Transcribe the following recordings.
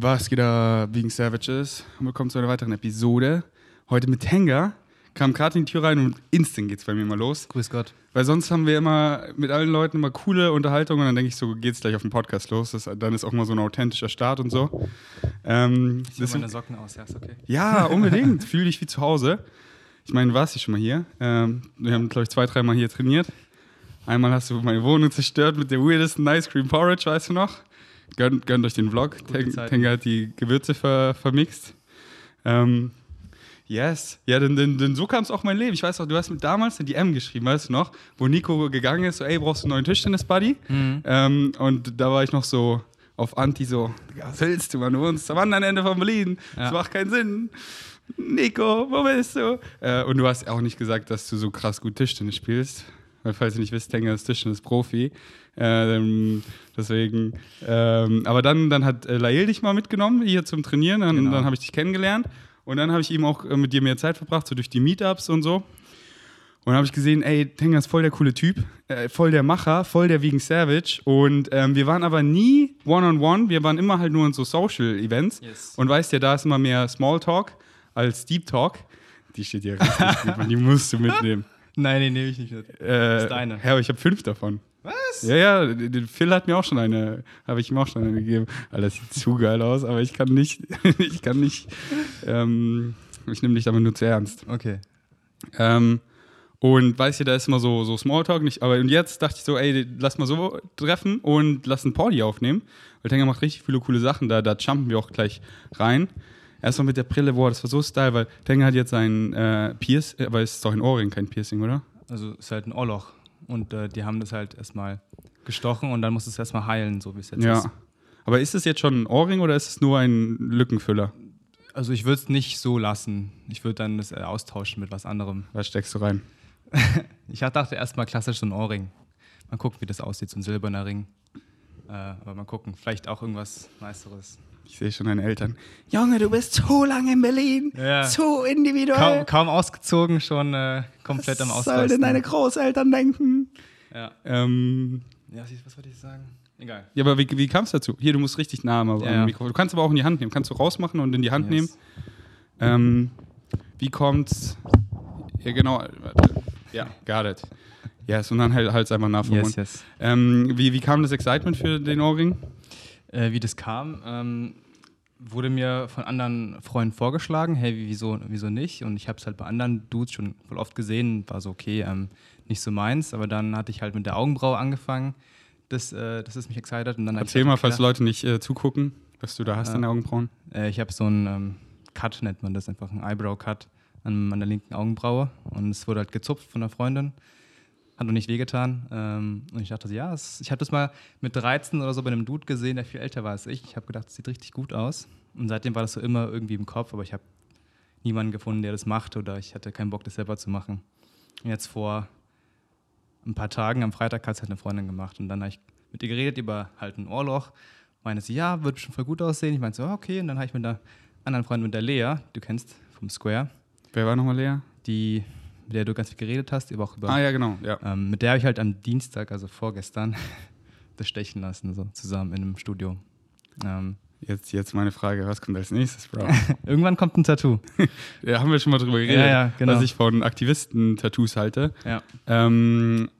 Was geht da, Vegan Savages? Willkommen zu einer weiteren Episode. Heute mit Tenga. Kam gerade in die Tür rein und instant geht's bei mir mal los. Grüß Gott. Weil sonst haben wir immer mit allen Leuten immer coole Unterhaltung und dann denke ich so, geht's gleich auf den Podcast los. Das, dann ist auch mal so ein authentischer Start und so. Ähm, Ich ziehe meine Socken aus, ja, ist okay. ja, unbedingt. Fühl dich wie zu Hause. Ich meine, du warst ja schon mal hier. Ähm, wir haben, glaube ich, zwei, dreimal hier trainiert. Einmal hast du meine Wohnung zerstört mit der weirdesten Ice Cream Porridge, weißt du noch? Gönnt, gönnt euch den Vlog. Ten-. Tenga hat die Gewürze ver, vermixt. Ähm, yes. Ja, denn, denn, denn so kam es auch mein Leben. Ich weiß auch, du hast mir damals eine DM geschrieben, weißt du noch? Wo Nico gegangen ist, so, ey, brauchst du einen neuen Tischtennis-Buddy? Mhm. Ähm, und da war ich noch so auf Anti so, "Digga, was willst du, Mann? Du wohnst am anderen Ende von Berlin. Das Ja. macht keinen Sinn. Nico, wo bist du? Äh, und du hast auch nicht gesagt, dass du so krass gut Tischtennis spielst. Weil, falls ihr nicht wisst, Tenger ist Tischtennis-Profi. Ähm, deswegen. Ähm, aber dann, dann hat äh, Lael dich mal mitgenommen hier zum Trainieren. Dann, Genau. dann habe ich dich kennengelernt. Und dann habe ich ihm auch äh, mit dir mehr Zeit verbracht, so durch die Meetups und so. Und dann habe ich gesehen, ey, Tenger ist voll der coole Typ, äh, voll der Macher, voll der Vegan Savage. Und ähm, wir waren aber nie one-on-one, wir waren immer halt nur in so Social-Events. Yes. Und weißt ja, da ist immer mehr Smalltalk als Deep Talk. Die steht hier richtig gut, Mann, die musst du mitnehmen. Nein, den nehme ich nicht mit. Äh, ist deine. Ja, aber ich habe fünf davon. Was? Ja, ja, d- d- Phil hat mir auch schon eine, habe ich ihm auch schon eine gegeben. Alter, das sieht zu geil aus, aber ich kann nicht, ich kann nicht, ähm, ich nehme dich damit nur zu ernst. Okay. Ähm, und weißt du, da ist immer so, so Smalltalk, nicht, aber und jetzt dachte ich so, ey, lass mal so treffen und lass ein Party aufnehmen. Weil Tenger macht richtig viele coole Sachen, da, da jumpen wir auch gleich rein. Erstmal mit der Brille, boah, das war so style, weil Tenger hat jetzt ein äh, Pierce, äh, aber es ist doch ein Ohrring, kein Piercing, oder? Also ist halt ein Ohrloch. Und äh, die haben das halt erstmal gestochen und dann muss es erstmal heilen, so wie es jetzt Ja. ist. Aber ist es jetzt schon ein Ohrring oder ist es nur ein Lückenfüller? Also ich würde es nicht so lassen. Ich würde dann das äh, austauschen mit was anderem. Was steckst du rein? Ich dachte erstmal klassisch so ein Ohrring. Mal gucken, wie das aussieht, so ein silberner Ring. Äh, aber mal gucken, vielleicht auch irgendwas Meisteres. Ich sehe schon deine Eltern. Junge, du bist zu lange in Berlin. Ja. Zu individuell. Kaum, kaum ausgezogen, schon äh, komplett am Was sollen denn Ausrasten. deine Großeltern denken? Ja. Ähm, ja, was wollte ich sagen? Egal. ja, aber wie, wie kam es dazu? Hier, du musst richtig nah am, Ja. Mikrofon. Du kannst aber auch in die Hand nehmen. Kannst du rausmachen und in die Hand Yes. nehmen. Ähm, wie kommt's? Ja, genau. Ja, got it. Yes, und dann halt halt einfach nah vom Yes, Mund. yes. Ähm, wie, wie kam das Excitement für den Ohrring? Äh, wie das kam, ähm, wurde mir von anderen Freunden vorgeschlagen, hey, wie- wieso, wieso nicht? Und ich habe es halt bei anderen Dudes schon voll oft gesehen, war so, okay, ähm, nicht so meins, aber dann hatte ich halt mit der Augenbraue angefangen, das, äh, das ist mich excited. Und dann Erzähl halt mal, falls Leute nicht äh, zugucken, was du da hast Ja. in den Augenbrauen. Äh, ich habe so einen ähm, Cut, nennt man das, einfach einen Eyebrow-Cut an meiner linken Augenbraue und es wurde halt gezupft von einer Freundin. Hat noch nicht wehgetan. Ähm, und ich dachte, ja, es, ich habe das mal mit 13 oder so bei einem Dude gesehen, der viel älter war als ich. Ich habe gedacht, das sieht richtig gut aus. Und seitdem war das so immer irgendwie im Kopf, aber ich habe niemanden gefunden, der das macht oder ich hatte keinen Bock, das selber zu machen. Und jetzt vor ein paar Tagen, am Freitag, hat es halt eine Freundin gemacht und dann habe ich mit ihr geredet über halt ein Ohrloch. Meinte sie, ja, wird schon voll gut aussehen. Ich meinte so, okay. Und dann habe ich mit einer anderen Freundin, mit der Lea, du kennst vom Square, Wer war nochmal Lea? die, mit der du ganz viel geredet hast, aber auch über Ah ja, genau. Ja. ähm, mit der habe ich halt am Dienstag, also vorgestern, das stechen lassen, so zusammen in einem Studio. Ähm, Jetzt, jetzt meine Frage, was kommt als nächstes, Bro? irgendwann kommt ein Tattoo. ja, haben wir schon mal drüber geredet, Ja, ja, genau. was ich von Aktivisten-Tattoos halte. Ja. Ähm,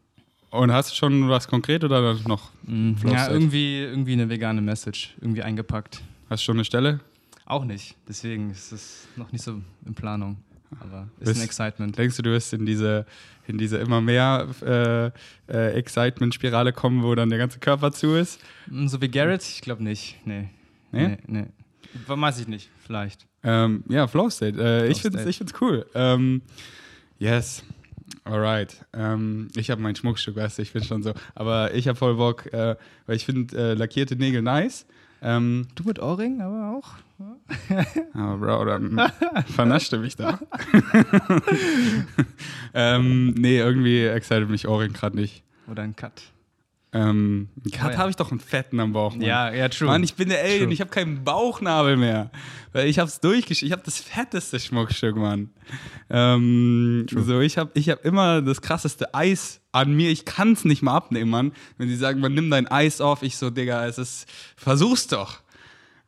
und hast du schon was konkret oder noch? Mhm. Ja, irgendwie, irgendwie eine vegane Message, irgendwie eingepackt. Hast du schon eine Stelle? Auch nicht. Deswegen ist es noch nicht so in Planung. Aber ist Bist- ein Excitement. Denkst du, du wirst in diese, in diese immer mehr äh, äh, Excitement-Spirale kommen, wo dann der ganze Körper zu ist? Mm, So wie Garrett? Ich glaube nicht. Nee. Nee? Nee, nee. Weiß ich nicht. Vielleicht. Ähm, ja, Flow State. Äh, ich Flow finde es ich find's cool. Ähm, yes. Alright. Ähm, ich habe mein Schmuckstück, weißt du, ich bin schon so. Aber ich habe voll Bock, äh, weil ich finde äh, lackierte Nägel nice. Ähm, Du mit Ohrring, aber auch. aber Bro, dann vernaschte mich da. ähm, nee, irgendwie excited mich Ohrring gerade nicht. Oder ein Cut. Ähm, Cut Oh ja. habe ich doch einen fetten am Bauch. Mann. Ja, ja, true. Mann, ich bin der Alien, True. ich habe keinen Bauchnabel mehr. Weil ich hab's durchgesch... Ich habe das fetteste Schmuckstück, Mann. Ähm, so, ich habe ich hab immer das krasseste Eis an mir. Ich kann's nicht mal abnehmen, Mann. Wenn sie sagen, man nimm dein Eis auf, ich so, Digga, es ist... Versuch's doch.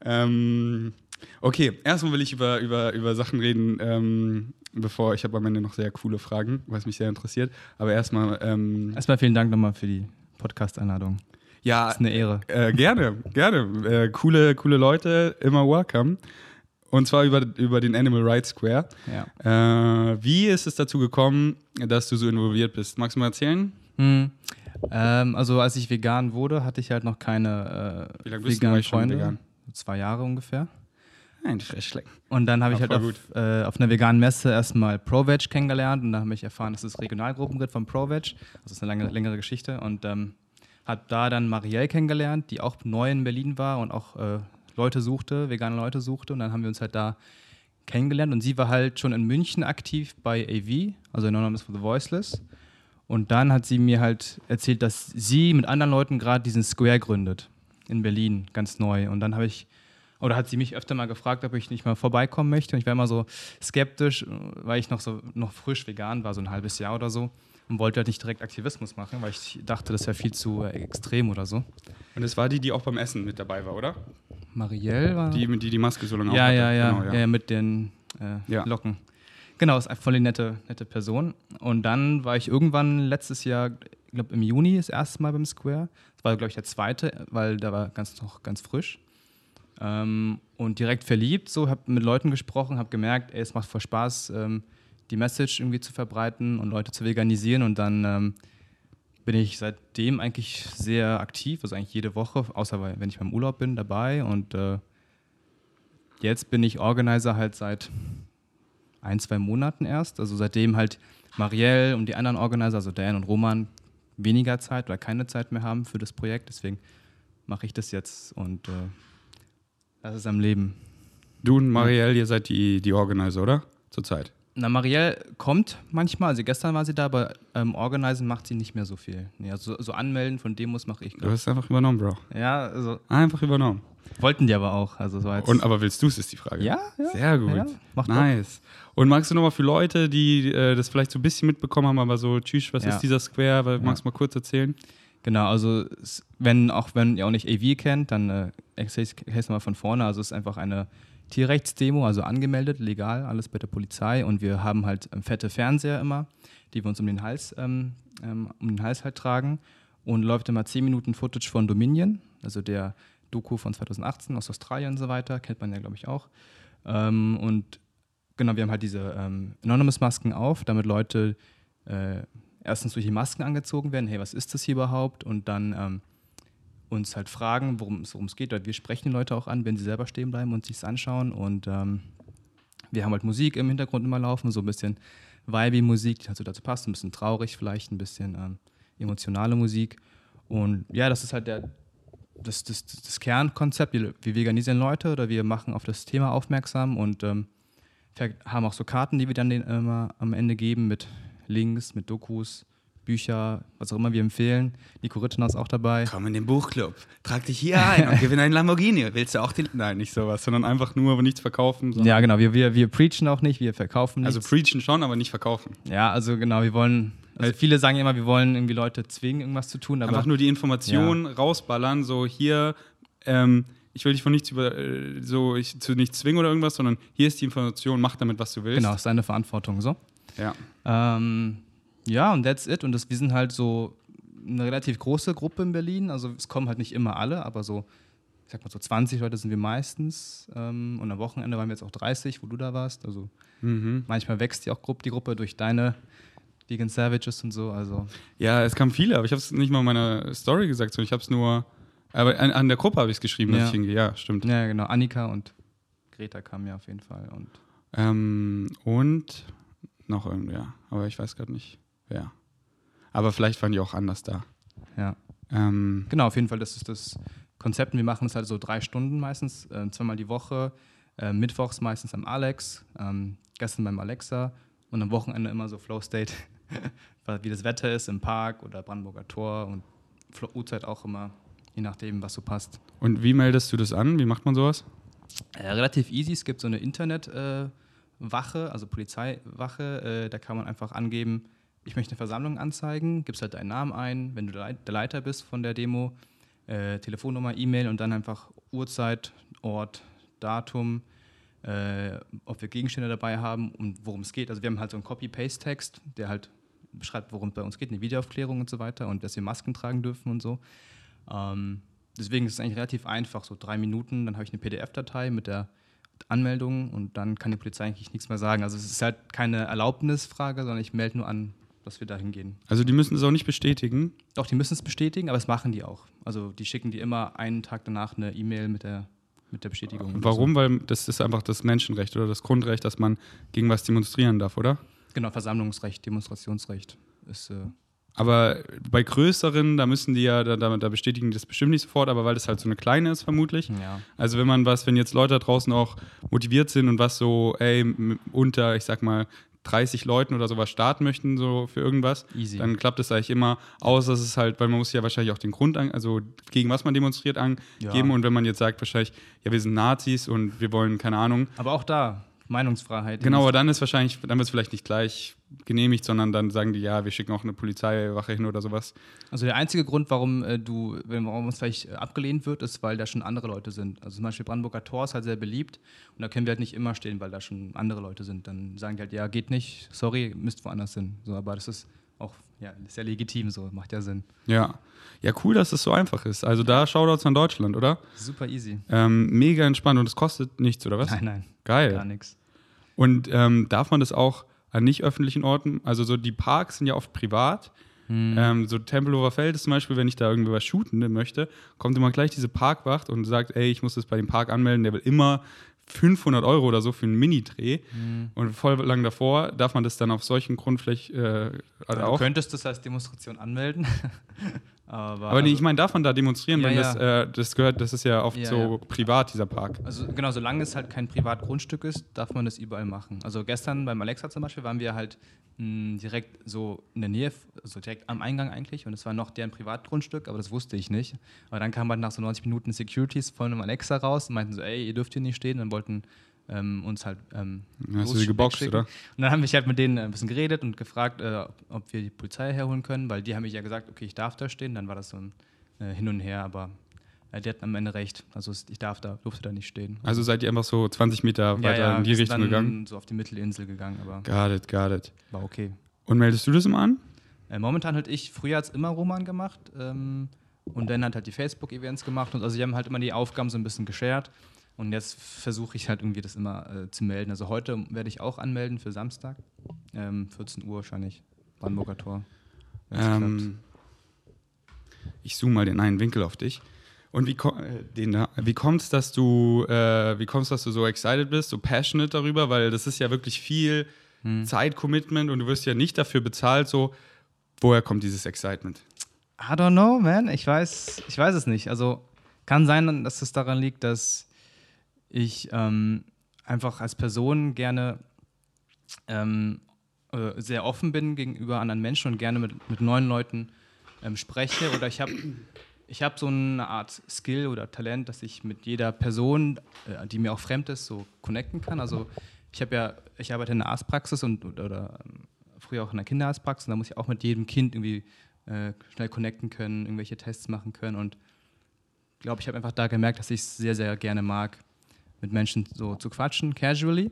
Ähm, okay, erstmal will ich über, über, über Sachen reden, ähm, bevor ich habe am Ende noch sehr coole Fragen, was mich sehr interessiert. Aber erstmal. Ähm, Erstmal vielen Dank nochmal für die Podcast-Einladung. ja, ist eine Ehre. Äh, gerne, gerne. Äh, coole, coole Leute, immer welcome. Und zwar über, über den Animal Rights Square. Ja. Äh, wie ist es dazu gekommen, dass du so involviert bist? Magst du mal erzählen? Hm. Ähm, also als ich vegan wurde, hatte ich halt noch keine äh, Wie lange bist du veganen schon Freunde. vegan? Zwei Jahre ungefähr. Nein, Freshleck. Und dann habe ich halt auf, äh, auf einer veganen Messe erstmal ProVeg kennengelernt und da habe ich erfahren, dass es Regionalgruppen gibt von ProVeg. Das ist eine lange, längere Geschichte. Und ähm, habe da dann Marielle kennengelernt, die auch neu in Berlin war und auch äh, Leute suchte, vegane Leute suchte. Und dann haben wir uns halt da kennengelernt. Und sie war halt schon in München aktiv bei AV, also Anonymous for the Voiceless. Und dann hat sie mir halt erzählt, dass sie mit anderen Leuten gerade diesen Square gründet in Berlin, ganz neu. Und dann habe ich, oder hat sie mich öfter mal gefragt, ob ich nicht mal vorbeikommen möchte. Und ich war immer so skeptisch, weil ich noch so noch frisch vegan war, so ein halbes Jahr oder so. Und wollte halt nicht direkt Aktivismus machen, weil ich dachte, das wäre viel zu äh, extrem oder so. Und es war die, die auch beim Essen mit dabei war, oder? Marielle war. Die, die die Maske so lange ja, ja, ja, Genau, ja, mit den äh, Ja. Locken. Genau, ist eine voll die nette, nette Person. Und dann war ich irgendwann letztes Jahr, ich glaube im Juni, das erste Mal beim Square. Das war, glaube ich, der zweite, weil da war ganz noch ganz frisch. Ähm, und direkt verliebt, so, habe mit Leuten gesprochen, habe gemerkt, ey, es macht voll Spaß, ähm, die Message irgendwie zu verbreiten und Leute zu veganisieren. Und dann ähm, bin ich seitdem eigentlich sehr aktiv, also eigentlich jede Woche, außer wenn ich beim Urlaub bin, dabei. Und äh, jetzt bin ich Organizer halt seit ein, zwei Monaten erst. Also seitdem halt Marielle und die anderen Organizer, also Dan und Roman, weniger Zeit oder keine Zeit mehr haben für das Projekt. Deswegen mache ich das jetzt und äh, das ist am Leben. Du und Marielle, ihr seid die, die Organizer, oder? Zurzeit. Na, Marielle kommt manchmal, also gestern war sie da, aber ähm, Organisen macht sie nicht mehr so viel. Nee, also so, anmelden von Demos mache ich. Du hast einfach übernommen, Bro. Ja, also Einfach übernommen. wollten die aber auch. Also so Und, aber willst du es, ist die Frage. ja, ja, Sehr gut. Ja, macht. Nice. Und magst du nochmal für Leute, die äh, das vielleicht so ein bisschen mitbekommen haben, aber so, tschüss, was Ja. ist dieser Square? Weil- Magst du mal kurz erzählen? Genau, also es- wenn, auch wenn ihr auch nicht AV kennt, dann äh, erzähl ich es mal von vorne. Also es ist einfach eine Tierrechtsdemo, also angemeldet, legal, alles bei der Polizei. Und wir haben halt ähm, fette Fernseher immer, die wir uns um den Hals, ähm, ähm, um den Hals halt tragen. Und läuft immer 10 Minuten Footage von Dominion, also der Doku von 2018 aus Australien und so weiter, kennt man ja, glaube ich, auch. Ähm, und genau, wir haben halt diese ähm, Anonymous-Masken auf, damit Leute äh, erstens durch die Masken angezogen werden, hey, was ist das hier überhaupt? Und dann ähm, uns halt fragen, worum es geht. Wir sprechen die Leute auch an, wenn sie selber stehen bleiben und sich es anschauen. Und ähm, wir haben halt Musik im Hintergrund immer laufen, so ein bisschen Vibe-Musik, die halt dazu passt, ein bisschen traurig vielleicht, ein bisschen ähm, emotionale Musik. Und ja, das ist halt der, das, das, das, Kernkonzept. Wir, veganisieren Leute oder wir machen auf das Thema aufmerksam und ähm, haben auch so Karten, die wir dann den, immer am Ende geben mit Links, mit Dokus, Bücher, was auch immer wir empfehlen. Nico Rittenau ist auch dabei. Komm in den Buchclub, trag dich hier ein und gewinne einen Lamborghini. Willst du auch den? Nein, nicht sowas, sondern einfach nur nichts verkaufen. Ja, genau. Wir, wir, wir preachen auch nicht, wir verkaufen Also nichts. preachen schon, aber nicht verkaufen. ja, also genau, wir wollen. Also viele sagen immer, wir wollen irgendwie Leute zwingen, irgendwas zu tun, Einfach nur die Information rausballern, so hier, ähm, ich will dich von nichts über, äh, so ich, zu nichts zwingen oder irgendwas, sondern hier ist die Information, mach damit, was du willst. genau, ist deine Verantwortung so. Ja. Ähm, ja, und that's it. Und das, wir sind halt so eine relativ große Gruppe in Berlin. Also es kommen halt nicht immer alle, aber so, ich sag mal so 20 Leute sind wir meistens. Ähm, und am Wochenende waren wir jetzt auch 30, wo du da warst. Also Mhm. manchmal wächst die auch Gruppe, die Gruppe durch deine Vegan Savages und so. Also Ja, es kamen viele, aber ich habe es nicht mal in meiner Story gesagt, sondern ich habe es nur, aber an, an der Gruppe habe ich es geschrieben, dass Ja. ich hingehe. Ja, stimmt. ja, genau. Annika und Greta kamen ja auf jeden Fall. Und Ähm, und noch irgendwer, aber ich weiß gerade nicht, wer. Aber vielleicht waren die auch anders da. ja. Ähm, Genau, auf jeden Fall, das ist das Konzept. Wir machen es halt so drei Stunden meistens, äh, zweimal die Woche. Äh, mittwochs meistens am Alex, ähm, gestern beim Alexa und am Wochenende immer so Flow State, wie das Wetter ist im Park oder Brandenburger Tor und Uhrzeit auch immer, je nachdem, was so passt. und wie meldest du das an? Wie macht man sowas? Äh, relativ easy, es gibt so eine Internetwache, äh, also Polizeiwache, äh, da kann man einfach angeben, ich möchte eine Versammlung anzeigen, gibst halt deinen Namen ein, wenn du der Leit- der Leiter bist von der Demo, äh, Telefonnummer, E-Mail und dann einfach Uhrzeit, Ort, Datum, äh, ob wir Gegenstände dabei haben und worum es geht. Also wir haben halt so einen Copy-Paste-Text, der halt beschreibt, worum es bei uns geht, eine Videoaufklärung und so weiter und dass wir Masken tragen dürfen und so. Ähm, deswegen ist es eigentlich relativ einfach, so drei Minuten, dann habe ich eine PDF-Datei mit der Anmeldung und dann kann die Polizei eigentlich nichts mehr sagen. Also es ist halt keine Erlaubnisfrage, sondern ich melde nur an, dass wir da hingehen. Also die müssen es auch nicht bestätigen? Doch, die müssen es bestätigen, aber das machen die auch. Also die schicken die immer einen Tag danach eine E-Mail mit der, mit der Bestätigung. Warum? So. Weil das ist einfach das Menschenrecht oder das Grundrecht, dass man gegen was demonstrieren darf, oder? Genau, Versammlungsrecht, Demonstrationsrecht ist. Äh aber bei größeren, da müssen die ja, da, da, bestätigen die das bestimmt nicht sofort, aber weil das halt so eine kleine ist, vermutlich. Ja. Also wenn man was, wenn jetzt Leute da draußen auch motiviert sind und was so, ey, unter, ich sag mal, 30 Leuten oder sowas starten möchten, so für irgendwas, Easy. dann klappt es eigentlich immer, außer es ist halt, weil man muss ja wahrscheinlich auch den Grund, an, also gegen was man demonstriert, angeben. Ja. Und wenn man jetzt sagt, wahrscheinlich, ja, wir sind Nazis und wir wollen, keine Ahnung. Aber auch da, Meinungsfreiheit. Genau, aber dann ist wahrscheinlich, dann wird es vielleicht nicht gleich genehmigt, sondern dann sagen die, ja, wir schicken auch eine Polizeiwache hin oder sowas. Also der einzige Grund, warum äh, du, warum es vielleicht abgelehnt wird, ist, weil da schon andere Leute sind. Also zum Beispiel Brandenburger Tor ist halt sehr beliebt und da können wir halt nicht immer stehen, weil da schon andere Leute sind. Dann sagen die halt, ja, geht nicht, sorry, müsst woanders hin. So, aber das ist auch ja, sehr legitim, so macht ja Sinn. Ja. Ja, cool, dass es so einfach ist. Also da Shoutouts an Deutschland, oder? Super easy. Ähm, mega entspannt und es kostet nichts, oder was? Nein, nein. Geil. Gar nichts. Und ähm, darf man das auch an nicht öffentlichen Orten? Also so die Parks sind ja oft privat. Hm. Ähm, so Tempelhofer Feld ist zum Beispiel, wenn ich da irgendwie was shooten möchte, kommt immer gleich diese Parkwacht und sagt, ey, ich muss das bei dem Park anmelden. Der will immer 500 Euro oder so für einen Mini-Dreh. Mhm. Und voll lang davor darf man das dann auf solchen Grundflächen äh, also auch. Du könntest das als Demonstration anmelden. Aber, aber nee, ich meine, darf man da demonstrieren, ja, wenn. Das, äh, das gehört, das ist ja oft so privat, dieser Park. Also genau, solange es halt kein Privatgrundstück ist, darf man das überall machen. Also gestern beim Alexa zum Beispiel waren wir halt mh, hm, direkt so in der Nähe, also direkt am Eingang eigentlich und es war noch deren Privatgrundstück, aber das wusste ich nicht. Aber dann kam halt nach so 90 Minuten Securities von einem Alexa raus und meinten so, ey, ihr dürft hier nicht stehen und wollten ähm, uns halt. Ähm, Hast du sie geboxt, oder? Und dann haben wir halt mit denen ein bisschen geredet und gefragt, äh, ob wir die Polizei herholen können, weil die haben mich ja gesagt, okay, ich darf da stehen. Dann war das so ein äh, Hin und Her, aber äh, die hatten am Ende recht. Also ich darf da, durfte da nicht stehen. Also seid ihr einfach so 20 Meter weiter ja, ja, in die Richtung gegangen? so auf die Mittelinsel gegangen, aber. Got it, got it. War okay. Und meldest du das immer an? Äh, momentan halt ich, früher hat es immer Roman gemacht. Ähm, und dann hat halt die Facebook-Events gemacht und also die haben halt immer die Aufgaben so ein bisschen geshared. Und jetzt versuche ich halt irgendwie das immer äh, zu melden. Also heute werde ich auch anmelden für Samstag. Ähm, 14 Uhr wahrscheinlich. Brandenburger Tor. Ähm, ich zoome mal den einen Winkel auf dich. Und wie, äh, wie kommt es, dass du, äh, wie kommst, dass du so excited bist, so passionate darüber? Weil das ist ja wirklich viel hm. Zeit-Commitment und du wirst ja nicht dafür bezahlt. So, woher kommt dieses Excitement? I don't know, man. Ich weiß, ich weiß es nicht. Also kann sein, dass es daran liegt, dass ich ähm, einfach als Person gerne ähm, äh, sehr offen bin gegenüber anderen Menschen und gerne mit, mit neuen Leuten ähm, spreche. Oder ich habe ich hab so eine Art Skill oder Talent, dass ich mit jeder Person, äh, die mir auch fremd ist, so connecten kann. Also ich habe ja, ich arbeite in der Arztpraxis und oder, oder ähm, früher auch in der Kinderarztpraxis und da muss ich auch mit jedem Kind irgendwie äh, schnell connecten können, irgendwelche Tests machen können und glaube, ich habe einfach da gemerkt, dass ich es sehr, sehr gerne mag, mit Menschen so zu quatschen, casually.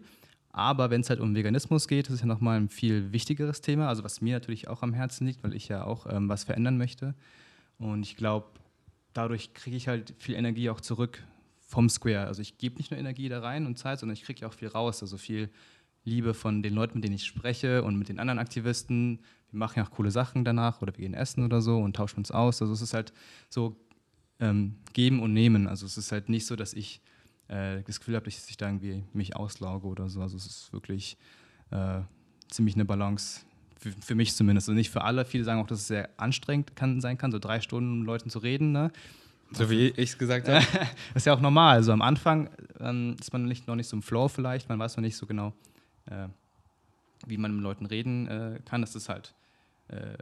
Aber wenn es halt um Veganismus geht, das ist ja nochmal ein viel wichtigeres Thema, also was mir natürlich auch am Herzen liegt, weil ich ja auch ähm, was verändern möchte. Und ich glaube, dadurch kriege ich halt viel Energie auch zurück vom Square. Also ich gebe nicht nur Energie da rein und Zeit, sondern ich kriege ja auch viel raus, also viel Liebe von den Leuten, mit denen ich spreche und mit den anderen Aktivisten. Wir machen ja auch coole Sachen danach oder wir gehen essen oder so und tauschen uns aus. Also es ist halt so ähm, geben und nehmen. Also es ist halt nicht so, dass ich äh, das Gefühl habe, dass ich da irgendwie mich auslauge oder so. Also es ist wirklich äh, ziemlich eine Balance. Für, für, mich zumindest. Und nicht für alle. Viele sagen auch, dass es sehr anstrengend kann, sein kann, so drei Stunden mit Leuten zu reden. Ne? So wie ich es gesagt habe. das ist ja auch normal. Also am Anfang ähm, ist man nicht, noch nicht so im Flow vielleicht. Man weiß noch nicht so genau, äh, wie man mit Leuten reden äh, kann. Das ist halt äh,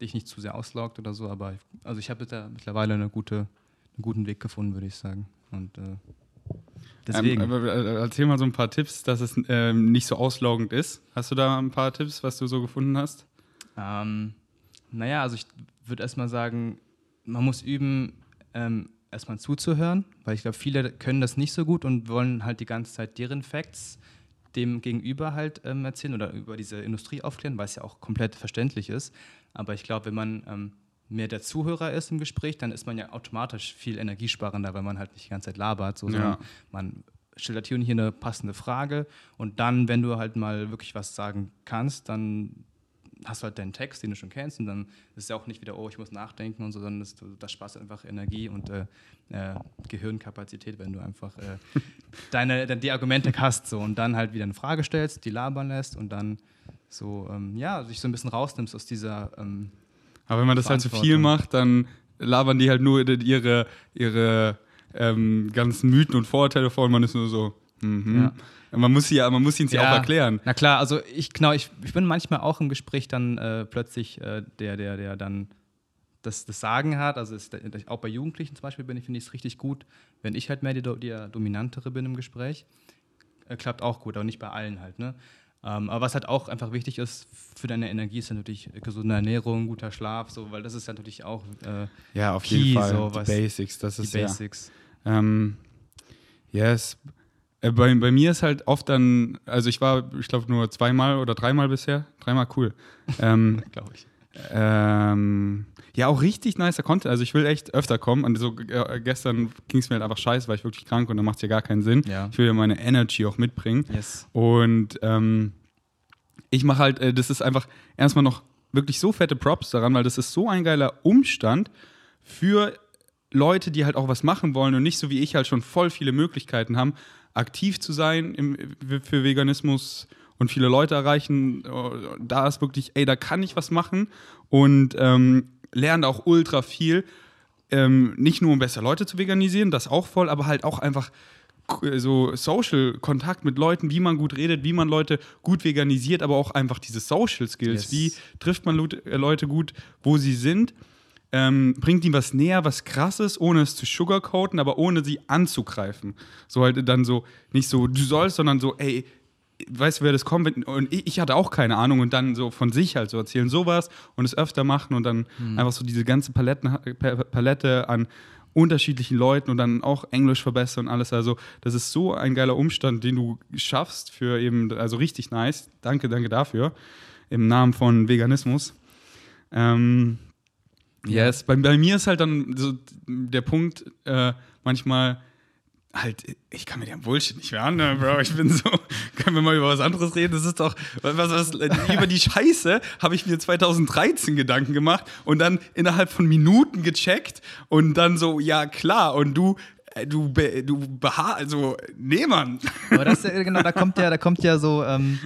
dich nicht zu sehr auslaugt oder so. Aber also ich habe mittlerweile eine gute, einen guten Weg gefunden, würde ich sagen. Und äh, Deswegen. Ähm, äh, erzähl mal so ein paar Tipps, dass es ähm, nicht so auslaugend ist. Hast du da ein paar Tipps, was du so gefunden hast? Ähm, naja, also ich würde erstmal sagen, man muss üben, ähm, erstmal zuzuhören, weil ich glaube, viele können das nicht so gut und wollen halt die ganze Zeit deren Facts dem Gegenüber halt ähm, erzählen oder über diese Industrie aufklären, weil es ja auch komplett verständlich ist. Aber ich glaube, wenn man ähm, mehr der Zuhörer ist im Gespräch, dann ist man ja automatisch viel energiesparender, weil man halt nicht die ganze Zeit labert, so, sondern Ja. man stellt hier und hier eine passende Frage und dann, wenn du halt mal wirklich was sagen kannst, dann hast du halt deinen Text, den du schon kennst und dann ist es ja auch nicht wieder, oh, ich muss nachdenken und so, sondern das, das sparst einfach Energie und äh, äh, Gehirnkapazität, wenn du einfach äh, deine, die Argumente hast so und dann halt wieder eine Frage stellst, die labern lässt und dann so, ähm, ja, sich so ein bisschen rausnimmst aus dieser ähm, Aber wenn man das halt zu viel macht, dann labern die halt nur ihre, ihre ähm, ganzen Mythen und Vorurteile vor und man ist nur so, mhm. Ja. Man muss sie ja, man muss ihnen sie auch erklären. Na klar, also ich genau, ich, ich bin manchmal auch im Gespräch dann äh, plötzlich äh, der, der, der dann das, das Sagen hat. Also ist, auch bei Jugendlichen zum Beispiel bin ich, finde ich es richtig gut, wenn ich halt mehr die, Do- die dominantere bin im Gespräch. Äh, klappt auch gut, aber nicht bei allen halt, ne? Ähm, aber was halt auch einfach wichtig ist für deine Energie, ist natürlich gesunde Ernährung, guter Schlaf, so, weil das ist natürlich auch äh, Ja, auf Key, jeden Fall. so die Basics, das die ist Basics. ja. Ähm, yes. Äh, Bei, bei mir ist halt oft dann, also ich war, ich glaube, nur zweimal oder dreimal bisher. Dreimal cool. ähm, Glaube ich. Ähm, ja, auch richtig nicer Content. Also ich will echt öfter kommen. Und so äh, gestern ging es mir halt einfach scheiße, weil ich wirklich krank und dann macht es ja gar keinen Sinn. Ja. Ich will ja meine Energy auch mitbringen. Yes. Und ähm, ich mache halt, äh, das ist einfach erstmal noch wirklich so fette Props daran, weil das ist so ein geiler Umstand für Leute, die halt auch was machen wollen und nicht so wie ich halt schon voll viele Möglichkeiten haben, aktiv zu sein im, für Veganismus und viele Leute erreichen. Da ist wirklich, ey, da kann ich was machen und ähm, lerne auch ultra viel. Ähm, nicht nur um besser Leute zu veganisieren, das auch voll, aber halt auch einfach k- so Social Kontakt mit Leuten, wie man gut redet, wie man Leute gut veganisiert, aber auch einfach diese Social Skills, Yes. wie trifft man äh, Leute gut, wo sie sind, ähm, bringt ihnen was näher, was krasses, ohne es zu sugarcoaten, aber ohne sie anzugreifen. So halt dann so, nicht so, du sollst, sondern so, ey, weißt du, wer das kommt? Und ich, hatte auch keine Ahnung und dann so von sich halt so erzählen, sowas und es öfter machen und dann einfach so diese ganze Paletten, Pa- Palette an unterschiedlichen Leuten und dann auch Englisch verbessern und alles. Also, das ist so ein geiler Umstand, den du schaffst für eben, also richtig nice. Danke, danke dafür. Im Namen von Veganismus. Ähm, yes, bei, bei mir ist halt dann so der Punkt, äh, manchmal halt, ich kann mir den Bullshit nicht mehr anhören, Bro. Ich bin so, können wir mal über was anderes reden? Das ist doch, was, was, über die Scheiße habe ich mir 2013 Gedanken gemacht und dann innerhalb von Minuten gecheckt und dann so, ja klar, und du, äh, du, du beha also, nee, Mann. Aber das ist ja, genau, da kommt ja, da kommt ja so ähm,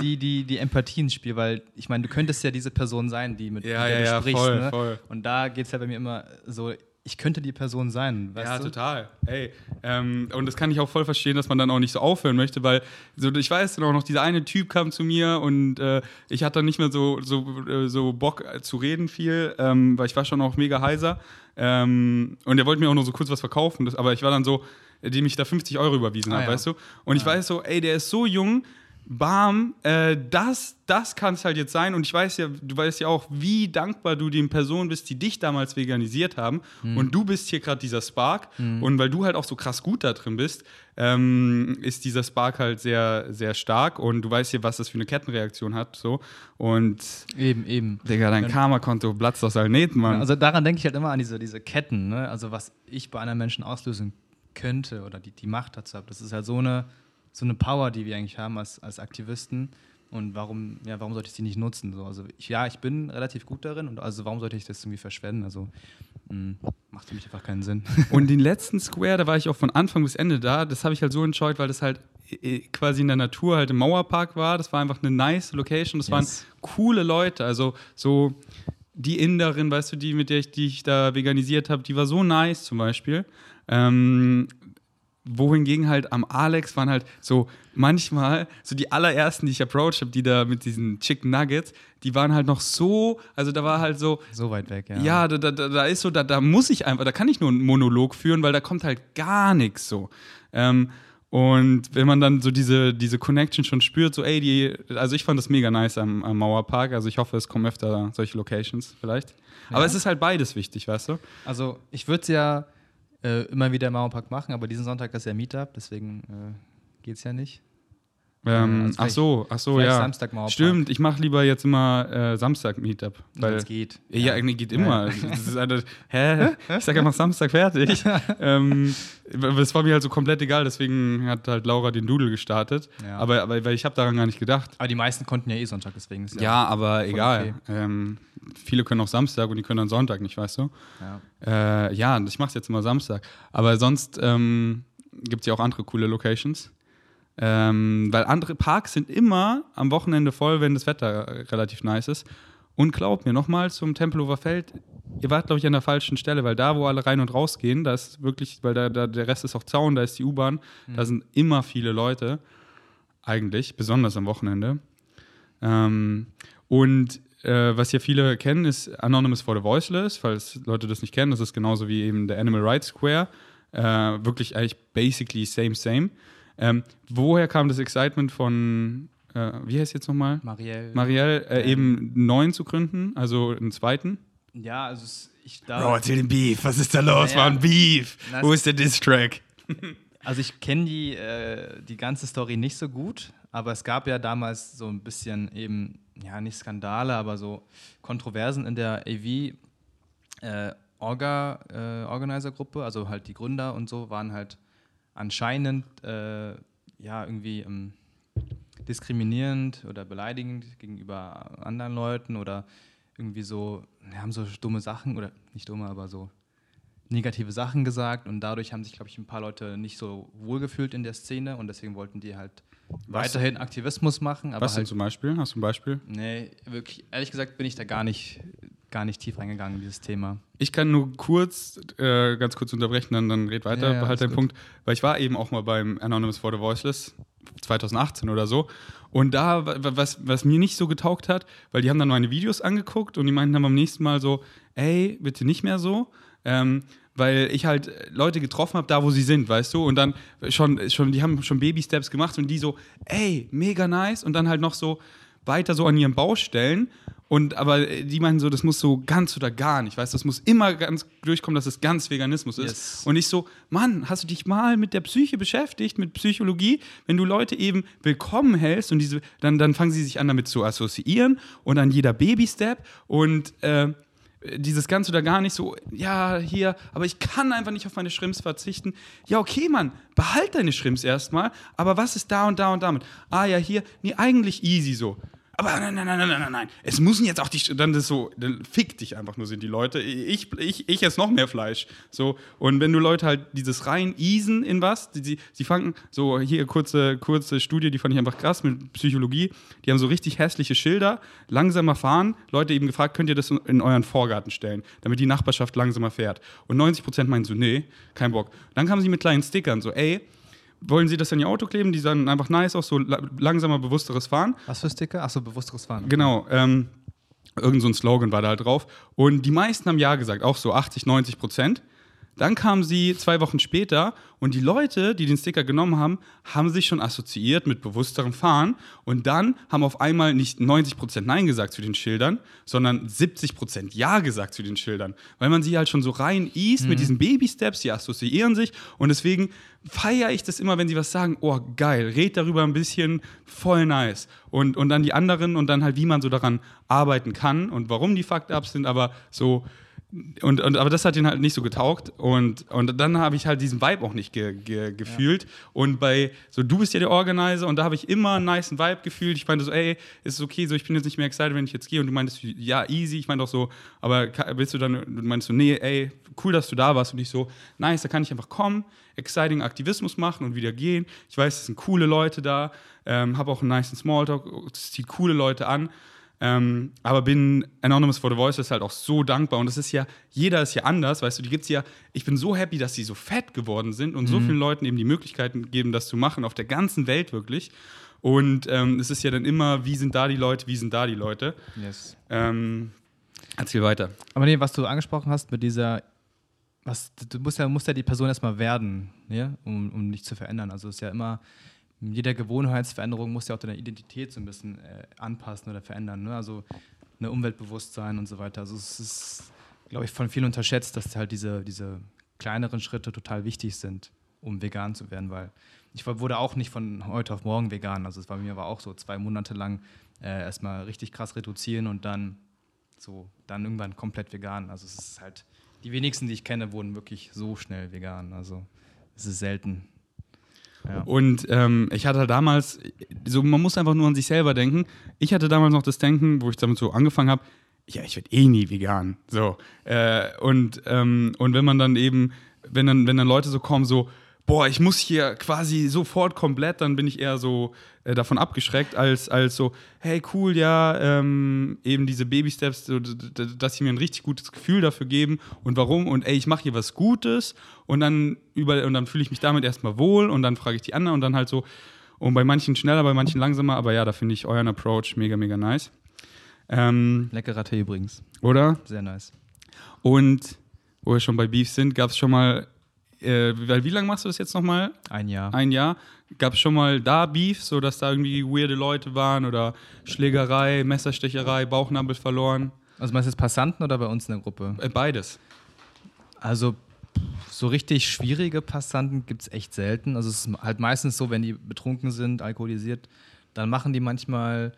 die, die, die Empathie ins Spiel, weil ich meine, du könntest ja diese Person sein, die mit, Ja, mit der ja, du ja, sprichst. voll, ne? voll. Und da geht es ja bei mir immer so, ich könnte die Person sein, weißt ja, du? total. Ey, ähm, und das kann ich auch voll verstehen, dass man dann auch nicht so aufhören möchte, weil so, ich weiß dann auch noch, dieser eine Typ kam zu mir und äh, ich hatte dann nicht mehr so, so, äh, so Bock zu reden viel, ähm, weil ich war schon auch mega heiser. Ähm, und er wollte mir auch nur so kurz was verkaufen, das, aber ich war dann so, äh, dem ich da 50 Euro überwiesen Ah, habe, ja. weißt du? Und ich weiß so, ey, der ist so jung, bam, äh, das, das kann es halt jetzt sein. Und ich weiß ja, du weißt ja auch, wie dankbar du den Personen bist, die dich damals veganisiert haben. Und du bist hier gerade dieser Spark. Und weil du halt auch so krass gut da drin bist, ähm, ist dieser Spark halt sehr, sehr stark. Und du weißt ja, was das für eine Kettenreaktion hat. So. Und, Eben, eben. Digga, dein Karma-Konto platzt aus allen Nähten, Mann. Also daran denke ich halt immer an diese, diese Ketten, ne? Also was ich bei einem Menschen auslösen könnte oder die, die Macht dazu habe. Das ist halt so eine, so eine Power, die wir eigentlich haben als, als Aktivisten. Und warum, ja, warum sollte ich sie nicht nutzen? So, also ich, ja, ich bin relativ gut darin und also warum sollte ich das irgendwie verschwenden? Also mh, macht für mich einfach keinen Sinn. Und den letzten Square, da war ich auch von Anfang bis Ende da. Das habe ich halt so enjoyed, weil das halt äh, quasi in der Natur halt im Mauerpark war. Das war einfach eine nice Location. Das Yes. waren coole Leute. Also so die Inderin, weißt du, die mit der ich, die ich da veganisiert habe, die war so nice zum Beispiel. Ähm, wohingegen halt am Alex waren halt so manchmal, so die allerersten, die ich approached habe, die da mit diesen Chicken Nuggets, die waren halt noch so, also da war halt so, so weit weg, ja. ja, da, da, da ist so, da, da muss ich einfach, da kann ich nur einen Monolog führen, weil da kommt halt gar nichts so. Ähm, und wenn man dann so diese, diese Connection schon spürt, so ey, die, also ich fand das mega nice am, am Mauerpark, also ich hoffe, es kommen öfter solche Locations vielleicht. Aber Ja. es ist halt beides wichtig, weißt du? Also ich würde es ja äh, immer wieder im Mauerpark machen, aber diesen Sonntag ist ja Meetup, deswegen äh, geht es ja nicht. Ähm, Also ach so, ach so, ja. Samstag Mauerpark. Stimmt, ich mache lieber jetzt immer äh, Samstag-Meetup. Weil Weil es geht. Ja, nee, geht immer. Das ist eine, hä? Ich sag einfach Samstag fertig. ähm, das war mir halt so komplett egal, deswegen hat halt Laura den Doodle gestartet. Ja. Aber, aber weil ich habe daran gar nicht gedacht. Aber die meisten konnten ja eh Sonntag, deswegen ist Ja, aber egal. okay. Ähm, viele können auch Samstag und die können dann Sonntag nicht, weißt du? ja. Äh, ja, ich mache es jetzt immer Samstag. Aber sonst ähm, gibt es ja auch andere coole Locations. Ähm, weil andere Parks sind immer am Wochenende voll, wenn das Wetter relativ nice ist. Und glaubt mir, nochmal zum Tempelhofer Feld, ihr wart, glaube ich, an der falschen Stelle, weil da, wo alle rein und raus gehen, da ist wirklich, weil da, da der Rest ist auch Zaun, da ist die U-Bahn, da sind immer viele Leute, eigentlich, besonders am Wochenende. Ähm, und äh, was ja viele kennen, ist Anonymous for the Voiceless, falls Leute das nicht kennen. Das ist genauso wie eben der Animal Rights Square. Äh, wirklich eigentlich basically same, same. Ähm, woher kam das Excitement von, äh, wie heißt jetzt nochmal? Marielle. Marielle, äh, Ähm. eben einen neuen zu gründen, also einen zweiten? ja, also es, ich da. Bro, erzähl den Beef. Was ist da los, Naja. Mann? Beef. Na, Wo ist der Diss-Track? Also ich kenne die, äh, die ganze Story nicht so gut, aber es gab ja damals so ein bisschen eben, ja nicht Skandale, aber so Kontroversen in der AV äh, Orga, äh, Organizer-Gruppe, also halt die Gründer und so waren halt anscheinend äh, ja irgendwie ähm, diskriminierend oder beleidigend gegenüber anderen Leuten oder irgendwie so, haben so dumme Sachen oder nicht dumme, aber so negative Sachen gesagt und dadurch haben sich, glaube ich, ein paar Leute nicht so wohlgefühlt in der Szene und deswegen wollten die halt Was? weiterhin Aktivismus machen. Was denn halt, zum Beispiel? Hast du ein Beispiel? nee, wirklich, ehrlich gesagt bin ich da gar nicht, gar nicht tief reingegangen in dieses Thema. Ich kann nur kurz, äh, ganz kurz unterbrechen, dann, dann red weiter, Ja, ja, behalt deinen gut. Punkt. Weil ich war eben auch mal beim Anonymous for the Voiceless 2018 oder so. Und da, wa- wa- was, was mir nicht so getaugt hat, weil die haben dann meine Videos angeguckt und die meinten dann beim nächsten Mal so, ey, bitte nicht mehr so. Ähm, weil ich halt Leute getroffen habe, da wo sie sind, weißt du? Und dann schon, schon, die haben schon Baby-Steps gemacht und die so, ey, mega nice. Und dann halt noch so weiter so an ihren Baustellen. Und aber die meinen so, das muss so ganz oder gar nicht, weißt du, das muss immer ganz durchkommen, dass es ganz Veganismus ist. Yes. Und ich so, Mann, hast du dich mal mit der Psyche beschäftigt, mit Psychologie? Wenn du Leute eben willkommen hältst und diese, dann, dann fangen sie sich an, damit zu assoziieren und dann jeder Baby-Step und äh, dieses ganz oder gar nicht so, ja, hier, aber ich kann einfach nicht auf meine Shrimps verzichten. Ja, okay, Mann, behalt deine Shrimps erstmal, aber was ist da und da und damit? Ah, ja, hier, nee, eigentlich easy so. Aber nein, nein, nein, nein, nein, nein. Es müssen jetzt auch die, dann das so, dann fick dich einfach nur sind die Leute. Ich, ich, ich esse noch mehr Fleisch. So, und wenn du Leute halt dieses rein easen in was, die, die, sie fangen, so hier kurze, kurze Studie, die fand ich einfach krass mit Psychologie. Die haben so richtig hässliche Schilder, langsamer fahren. Leute eben gefragt, könnt ihr das in euren Vorgarten stellen, damit die Nachbarschaft langsamer fährt. Und 90 Prozent meinen so, nee, kein Bock. Dann kamen sie mit kleinen Stickern, so, ey, wollen Sie das an Ihr Auto kleben? Die sahen einfach nice aus, so la- langsamer, bewussteres Fahren. Was für Sticker? Achso, bewussteres Fahren. Genau. Ähm, irgend so ein Slogan war da halt drauf. Und die meisten haben Ja gesagt, auch so 80, 90 Prozent. Dann kamen sie zwei Wochen später und die Leute, die den Sticker genommen haben, haben sich schon assoziiert mit bewussterem Fahren und dann haben auf einmal nicht 90% Nein gesagt zu den Schildern, sondern 70% Ja gesagt zu den Schildern, weil man sie halt schon so rein east mit diesen Baby-Steps, die assoziieren sich und deswegen feiere ich das immer, wenn sie was sagen, oh geil, red darüber ein bisschen, voll nice. Und, und dann die anderen und dann halt, wie man so daran arbeiten kann und warum die Fucked-Ups sind, aber so, und, und, aber das hat ihn halt nicht so getaugt. Und, und dann habe ich halt diesen Vibe auch nicht ge, ge, gefühlt. Und bei, so, du bist ja der Organizer und da habe ich immer einen nice Vibe gefühlt. Ich meinte so, ey, ist okay, so, ich bin jetzt nicht mehr excited, wenn ich jetzt gehe. Und du meintest, ja, easy. Ich meinte auch so, aber willst du dann, du meinst so, nee, ey, cool, dass du da warst. Und ich so, nice, da kann ich einfach kommen, exciting Aktivismus machen und wieder gehen. Ich weiß, es sind coole Leute da, ähm, habe auch einen nice Smalltalk, es zieht coole Leute an. Ähm, aber bin Anonymous for the Voices halt auch so dankbar. Und das ist ja, jeder ist ja anders, weißt du, die gibt's ja, ich bin so happy, dass die so fett geworden sind und so vielen Leuten eben die Möglichkeiten geben, das zu machen, auf der ganzen Welt wirklich. Und ähm, es ist ja dann immer, wie sind da die Leute, wie sind da die Leute. Yes. Ähm, erzähl weiter. Aber nee, was du angesprochen hast mit dieser, was, du musst ja, musst ja die Person erstmal werden, ja, um, um dich zu verändern. Also es ist ja immer, jeder Gewohnheitsveränderung muss ja auch deine Identität so ein bisschen äh, anpassen oder verändern. Ne? Also eine Umweltbewusstsein und so weiter. Also es ist, glaube ich, von vielen unterschätzt, dass halt diese, diese kleineren Schritte total wichtig sind, um vegan zu werden, weil ich wurde auch nicht von heute auf morgen vegan. Also es war mir war auch so zwei Monate lang äh, erstmal richtig krass reduzieren und dann so, dann irgendwann komplett vegan. Also es ist halt, die wenigsten, die ich kenne, wurden wirklich so schnell vegan. Also es ist selten. Und ähm, ich hatte damals, so man muss einfach nur an sich selber denken. Ich hatte damals noch das Denken, wo ich damit so angefangen habe, ja, ich werde eh nie vegan. So. Äh, und, ähm, und wenn man dann eben, wenn dann, wenn dann Leute so kommen, so, boah, ich muss hier quasi sofort komplett, dann bin ich eher so äh, davon abgeschreckt, als, als so, hey, cool, ja, ähm, eben diese Baby-Steps, so, dass sie mir ein richtig gutes Gefühl dafür geben und warum und ey, ich mache hier was Gutes und dann über, und dann fühle ich mich damit erstmal wohl und dann frage ich die anderen und dann halt so, und bei manchen schneller, bei manchen langsamer, aber ja, da finde ich euren Approach mega, mega nice. Ähm, Leckerer Tee übrigens. Oder? Sehr nice. Und wo wir schon bei Beef sind, gab es schon mal äh, weil wie lange machst du das jetzt nochmal? Ein Jahr. Ein Jahr. Gab es schon mal da Beef, so dass da irgendwie weirde Leute waren oder Schlägerei, Messerstecherei, Bauchnabel verloren? Also meinst du jetzt Passanten oder bei uns in der Gruppe? Äh, beides. Also so richtig schwierige Passanten gibt es echt selten. Also es ist halt meistens so, wenn die betrunken sind, alkoholisiert, dann machen die manchmal,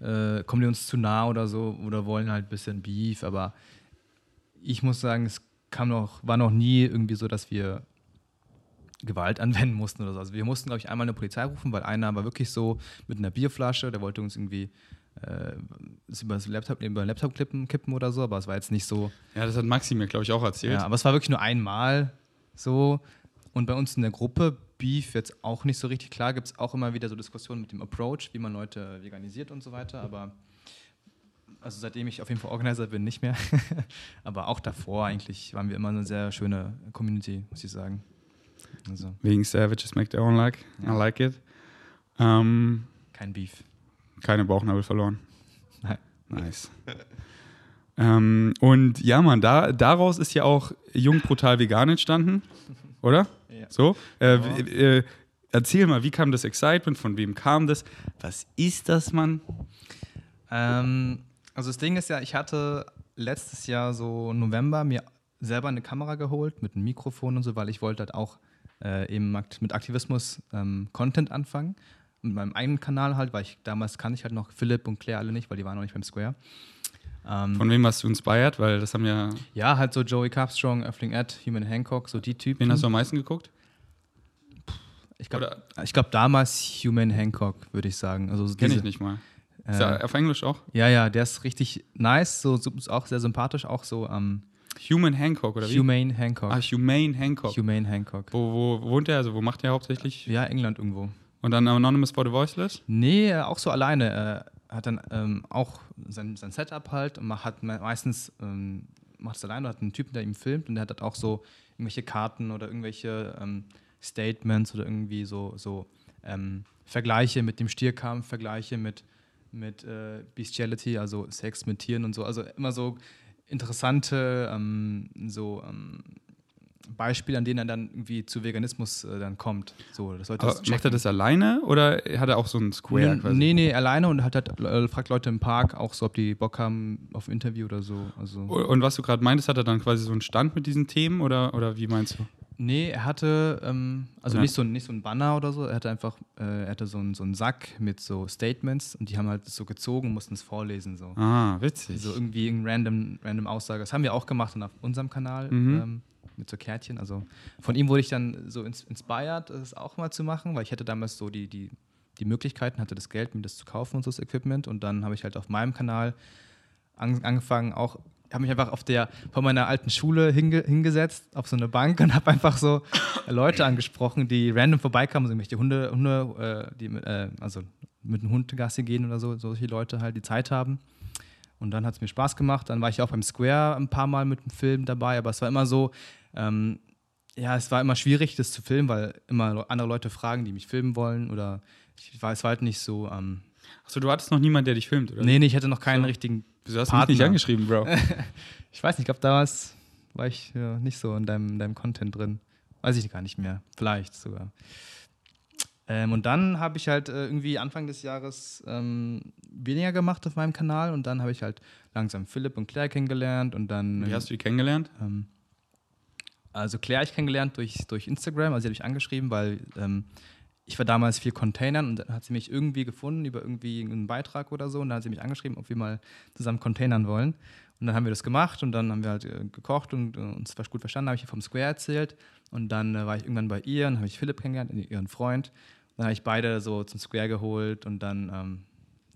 äh, kommen die uns zu nah oder so oder wollen halt ein bisschen Beef. Aber ich muss sagen, es kam noch, war noch nie irgendwie so, dass wir Gewalt anwenden mussten oder so. Also wir mussten, glaube ich, einmal eine Polizei rufen, weil einer war wirklich so mit einer Bierflasche, der wollte uns irgendwie äh, über das Laptop, über den Laptop kippen, kippen oder so, aber es war jetzt nicht so. Ja, das hat Maxi mir, glaube ich, auch erzählt. Ja, aber es war wirklich nur einmal so. Und bei uns in der Gruppe, Beef jetzt auch nicht so richtig klar, gibt es auch immer wieder so Diskussionen mit dem Approach, wie man Leute veganisiert und so weiter, aber also seitdem ich auf jeden Fall Organizer bin, nicht mehr. aber auch davor eigentlich waren wir immer eine sehr schöne Community, muss ich sagen. Also. Wegen Savages make their own like. Ja. I like it. Ähm, Kein Beef. Keine Bauchnabel verloren. Nein. Nice. ähm, und ja, man, da, daraus ist ja auch Jung Brutal Vegan entstanden, oder? Ja. So. Äh, äh, erzähl mal, wie kam das Excitement? Von wem kam das? Was ist das, Mann? Ähm, also das Ding ist ja, ich hatte letztes Jahr so November mir selber eine Kamera geholt mit einem Mikrofon und so, weil ich wollte halt auch äh, eben mit Aktivismus ähm, Content anfangen. Mit meinem eigenen Kanal halt, weil ich damals kann ich halt noch Philipp und Claire alle nicht, weil die waren noch nicht beim Square. Ähm, Von wem hast du inspired? Weil das haben ja. Ja, halt so Joey Carpstrong, Earthling Ed, Human Hancock, so die Typen. Wen hast du am meisten geguckt? Ich glaube glaub damals Human Hancock, würde ich sagen. Also Kenne ich nicht mal. Ist er auf Englisch auch? Ja, ja, der ist richtig nice, so, so auch sehr sympathisch, auch so. Ähm, Human Hancock, oder wie? Humane Hancock. Ah, Humane Hancock. Humane Hancock. Wo, wo wohnt er? Also, wo macht er hauptsächlich? Ja, England irgendwo. Und dann Anonymous for the Voiceless? Nee, auch so alleine. Er hat dann ähm, auch sein, sein Setup halt und hat meistens ähm, macht es alleine, hat einen Typen, der ihm filmt und der hat auch so irgendwelche Karten oder irgendwelche ähm, Statements oder irgendwie so, so ähm, Vergleiche mit dem Stierkampf, Vergleiche mit mit äh, Bestiality, also Sex mit Tieren und so. Also immer so interessante ähm, so, ähm, Beispiele, an denen er dann irgendwie zu Veganismus äh, dann kommt. So, das Aber das macht er das alleine oder hat er auch so ein Square? Nee, quasi? nee, nee, alleine und hat, hat äh, fragt Leute im Park auch so, ob die Bock haben auf ein Interview oder so. Also. Und was du gerade meintest, hat er dann quasi so einen Stand mit diesen Themen oder, oder wie meinst du? Nee, er hatte, ähm, also ja. nicht, so, nicht so ein Banner oder so, er hatte einfach, äh, er hatte so, ein, so einen Sack mit so Statements und die haben halt so gezogen und mussten es vorlesen. So. Ah, witzig. So irgendwie ein random, random Aussage. Das haben wir auch gemacht auf unserem Kanal mhm. ähm, mit so Kärtchen. Also von ihm wurde ich dann so ins, inspired, das auch mal zu machen, weil ich hatte damals so die, die, die Möglichkeiten, hatte das Geld, mir das zu kaufen und so das Equipment und dann habe ich halt auf meinem Kanal an, angefangen, auch habe mich einfach auf der von meiner alten Schule hinge, hingesetzt auf so eine Bank und habe einfach so Leute angesprochen, die random vorbeikamen, so irgendwelche Hunde, Hunde, äh, die äh, also mit einem Hund Gassi gehen oder so, solche Leute halt, die Zeit haben. Und dann hat es mir Spaß gemacht. Dann war ich auch beim Square ein paar Mal mit dem Film dabei, aber es war immer so, ähm, ja, es war immer schwierig, das zu filmen, weil immer andere Leute fragen, die mich filmen wollen oder ich war, es war halt nicht so. Ähm, Achso, du hattest noch niemanden, der dich filmt, oder? Nee, nee, ich hätte noch keinen so. richtigen Wieso hast du mich nicht angeschrieben, Bro? ich weiß nicht, ich glaube, damals war ich ja, nicht so in deinem, deinem Content drin. Weiß ich gar nicht mehr. Vielleicht sogar. Ähm, und dann habe ich halt äh, irgendwie Anfang des Jahres ähm, weniger gemacht auf meinem Kanal und dann habe ich halt langsam Philipp und Claire kennengelernt und dann. Wie hast du die kennengelernt? Ähm, Also Claire ich kennengelernt durch, durch Instagram, also sie hat mich angeschrieben, weil ähm, ich war damals viel Containern und dann hat sie mich irgendwie gefunden über irgendwie einen Beitrag oder so und dann hat sie mich angeschrieben, ob wir mal zusammen containern wollen. Und dann haben wir das gemacht und dann haben wir halt äh, gekocht und äh, uns gut verstanden, habe ich ihr vom Square erzählt und dann äh, war ich irgendwann bei ihr und habe ich Philipp kennengelernt, ihren Freund. Dann habe ich beide so zum Square geholt und dann ähm,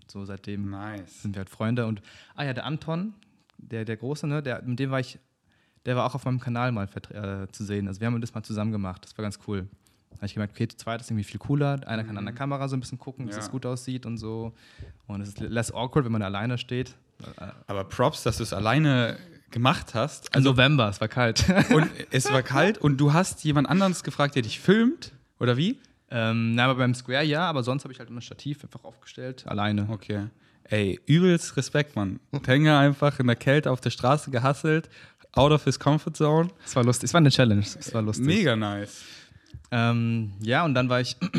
so seitdem Nice. sind wir halt Freunde. Und ah ja, der Anton, der, der Große, ne, der, mit dem war ich, der war auch auf meinem Kanal mal äh, zu sehen. Also wir haben das mal zusammen gemacht. Das war ganz cool. Da habe ich gemerkt, okay, zu zweit ist irgendwie viel cooler. Einer kann an der Kamera so ein bisschen gucken, dass Ja. es gut aussieht und so. Und es ist less awkward, wenn man alleine steht. Aber Props, dass du es alleine gemacht hast. Also November, es war kalt. Und es war kalt und du hast jemand anderes gefragt, der dich filmt? Oder wie? ähm, na, aber beim Square ja, aber sonst habe ich halt immer ein Stativ einfach aufgestellt, alleine. Okay. Ey, übelst Respekt, Mann. Tänger einfach in der Kälte auf der Straße gehasselt, out of his comfort zone. Es war lustig, es war eine Challenge, es war lustig. Mega nice. Ähm, ja, und dann war ich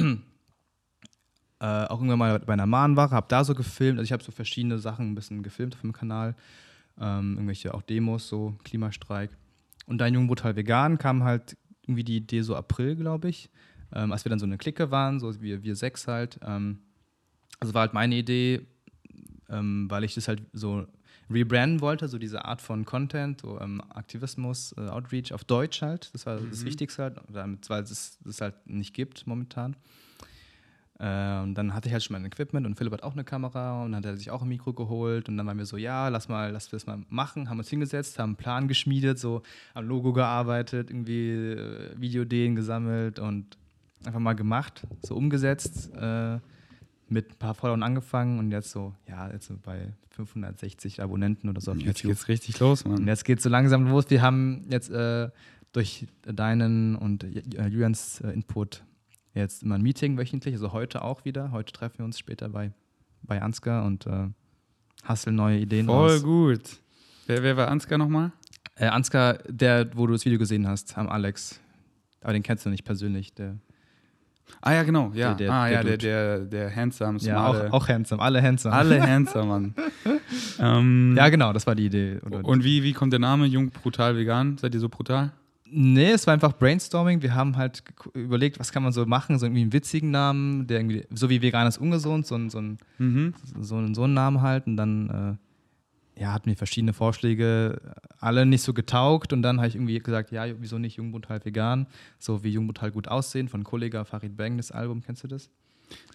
äh, auch irgendwann mal bei einer Mahnwache, habe da so gefilmt. Also ich habe so verschiedene Sachen ein bisschen gefilmt auf dem Kanal. Ähm, irgendwelche auch Demos, so Klimastreik. Und dein Jungbrutal Vegan kam halt irgendwie die Idee so April, glaube ich. Ähm, als wir dann so eine Clique waren, so wir, wir sechs halt. Ähm, also war halt meine Idee, ähm, weil ich das halt so rebranden wollte, so diese Art von Content, so ähm, Aktivismus, äh, Outreach auf Deutsch halt. Das war das Wichtigste halt, damit, weil es das halt nicht gibt momentan. Äh, und dann hatte ich halt schon mein Equipment und Philipp hat auch eine Kamera und dann hat er sich auch ein Mikro geholt und dann waren wir so, ja, lass mal, lass wir das mal machen, haben uns hingesetzt, haben einen Plan geschmiedet, so am Logo gearbeitet, irgendwie äh, Videoideen gesammelt und einfach mal gemacht, so umgesetzt, äh, mit ein paar Followern angefangen und jetzt so, ja, jetzt so bei 560 Abonnenten oder so auf Jetzt YouTube. geht's richtig los, Und Mann. jetzt geht es so langsam los. Wir haben jetzt äh, durch deinen und Julians äh, Input jetzt immer ein Meeting wöchentlich, also heute auch wieder. Heute treffen wir uns später bei, bei Ansgar und äh, hasseln neue Ideen Voll aus. gut. Wer, wer war Ansgar nochmal? Äh, Ansgar, der, wo du das Video gesehen hast, am Alex. Aber den kennst du nicht persönlich. Der, Ah ja, genau. Ja. Der- der- ah ja, der, der der, der handsome, ja, smarte. auch, auch handsome, alle handsome. Alle handsome, Mann. ähm, Ja, genau, das war die Idee. Oder und wie, wie kommt der Name? Jung, brutal, vegan? Seid ihr so brutal? Nee, es war einfach Brainstorming. Wir haben halt überlegt, was kann man so machen, so irgendwie einen witzigen Namen, der irgendwie, so wie vegan ist ungesund, so ein, so ein, Mhm. so einen, so einen Namen halt. Und dann äh, ja, hatten wir verschiedene Vorschläge, alle nicht so getaugt. Und dann habe ich irgendwie gesagt, ja, wieso nicht Jungbrutal vegan? So wie Jungbrutal gut aussehen von Kollega Farid Bang, das Album, kennst du das?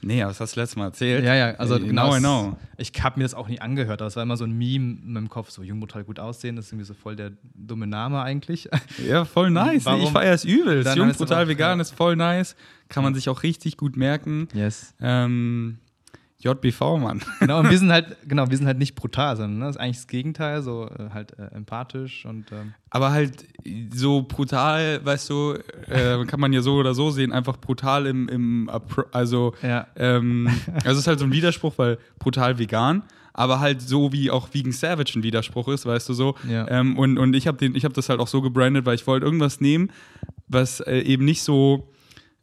Nee, aber das hast du letztes Mal erzählt. Ja, ja, also genau. Es- know. Ich habe mir das auch nie angehört, aber es war immer so ein Meme in meinem Kopf, so Jungbrutal gut aussehen, das ist irgendwie so voll der dumme Name eigentlich. Ja, voll nice. Warum? Ich feiere es übel. Dann Jung, heißt es brutal, aber- vegan ja. ist voll nice. Kann man sich auch richtig gut merken. Yes. Ähm, JBV, Mann. Genau, und wir sind halt, genau, wir sind halt nicht brutal, sondern ne, das ist eigentlich das Gegenteil, so äh, halt äh, empathisch und ähm, Aber halt so brutal, weißt du, äh, kann man ja so oder so sehen, einfach brutal im, im also, ja. ähm, also es ist halt so ein Widerspruch, weil brutal vegan, aber halt so wie auch Vegan Savage ein Widerspruch ist, weißt du so. Ja. Ähm, und, und ich habe hab das halt auch so gebrandet, weil ich wollte irgendwas nehmen, was äh, eben nicht so,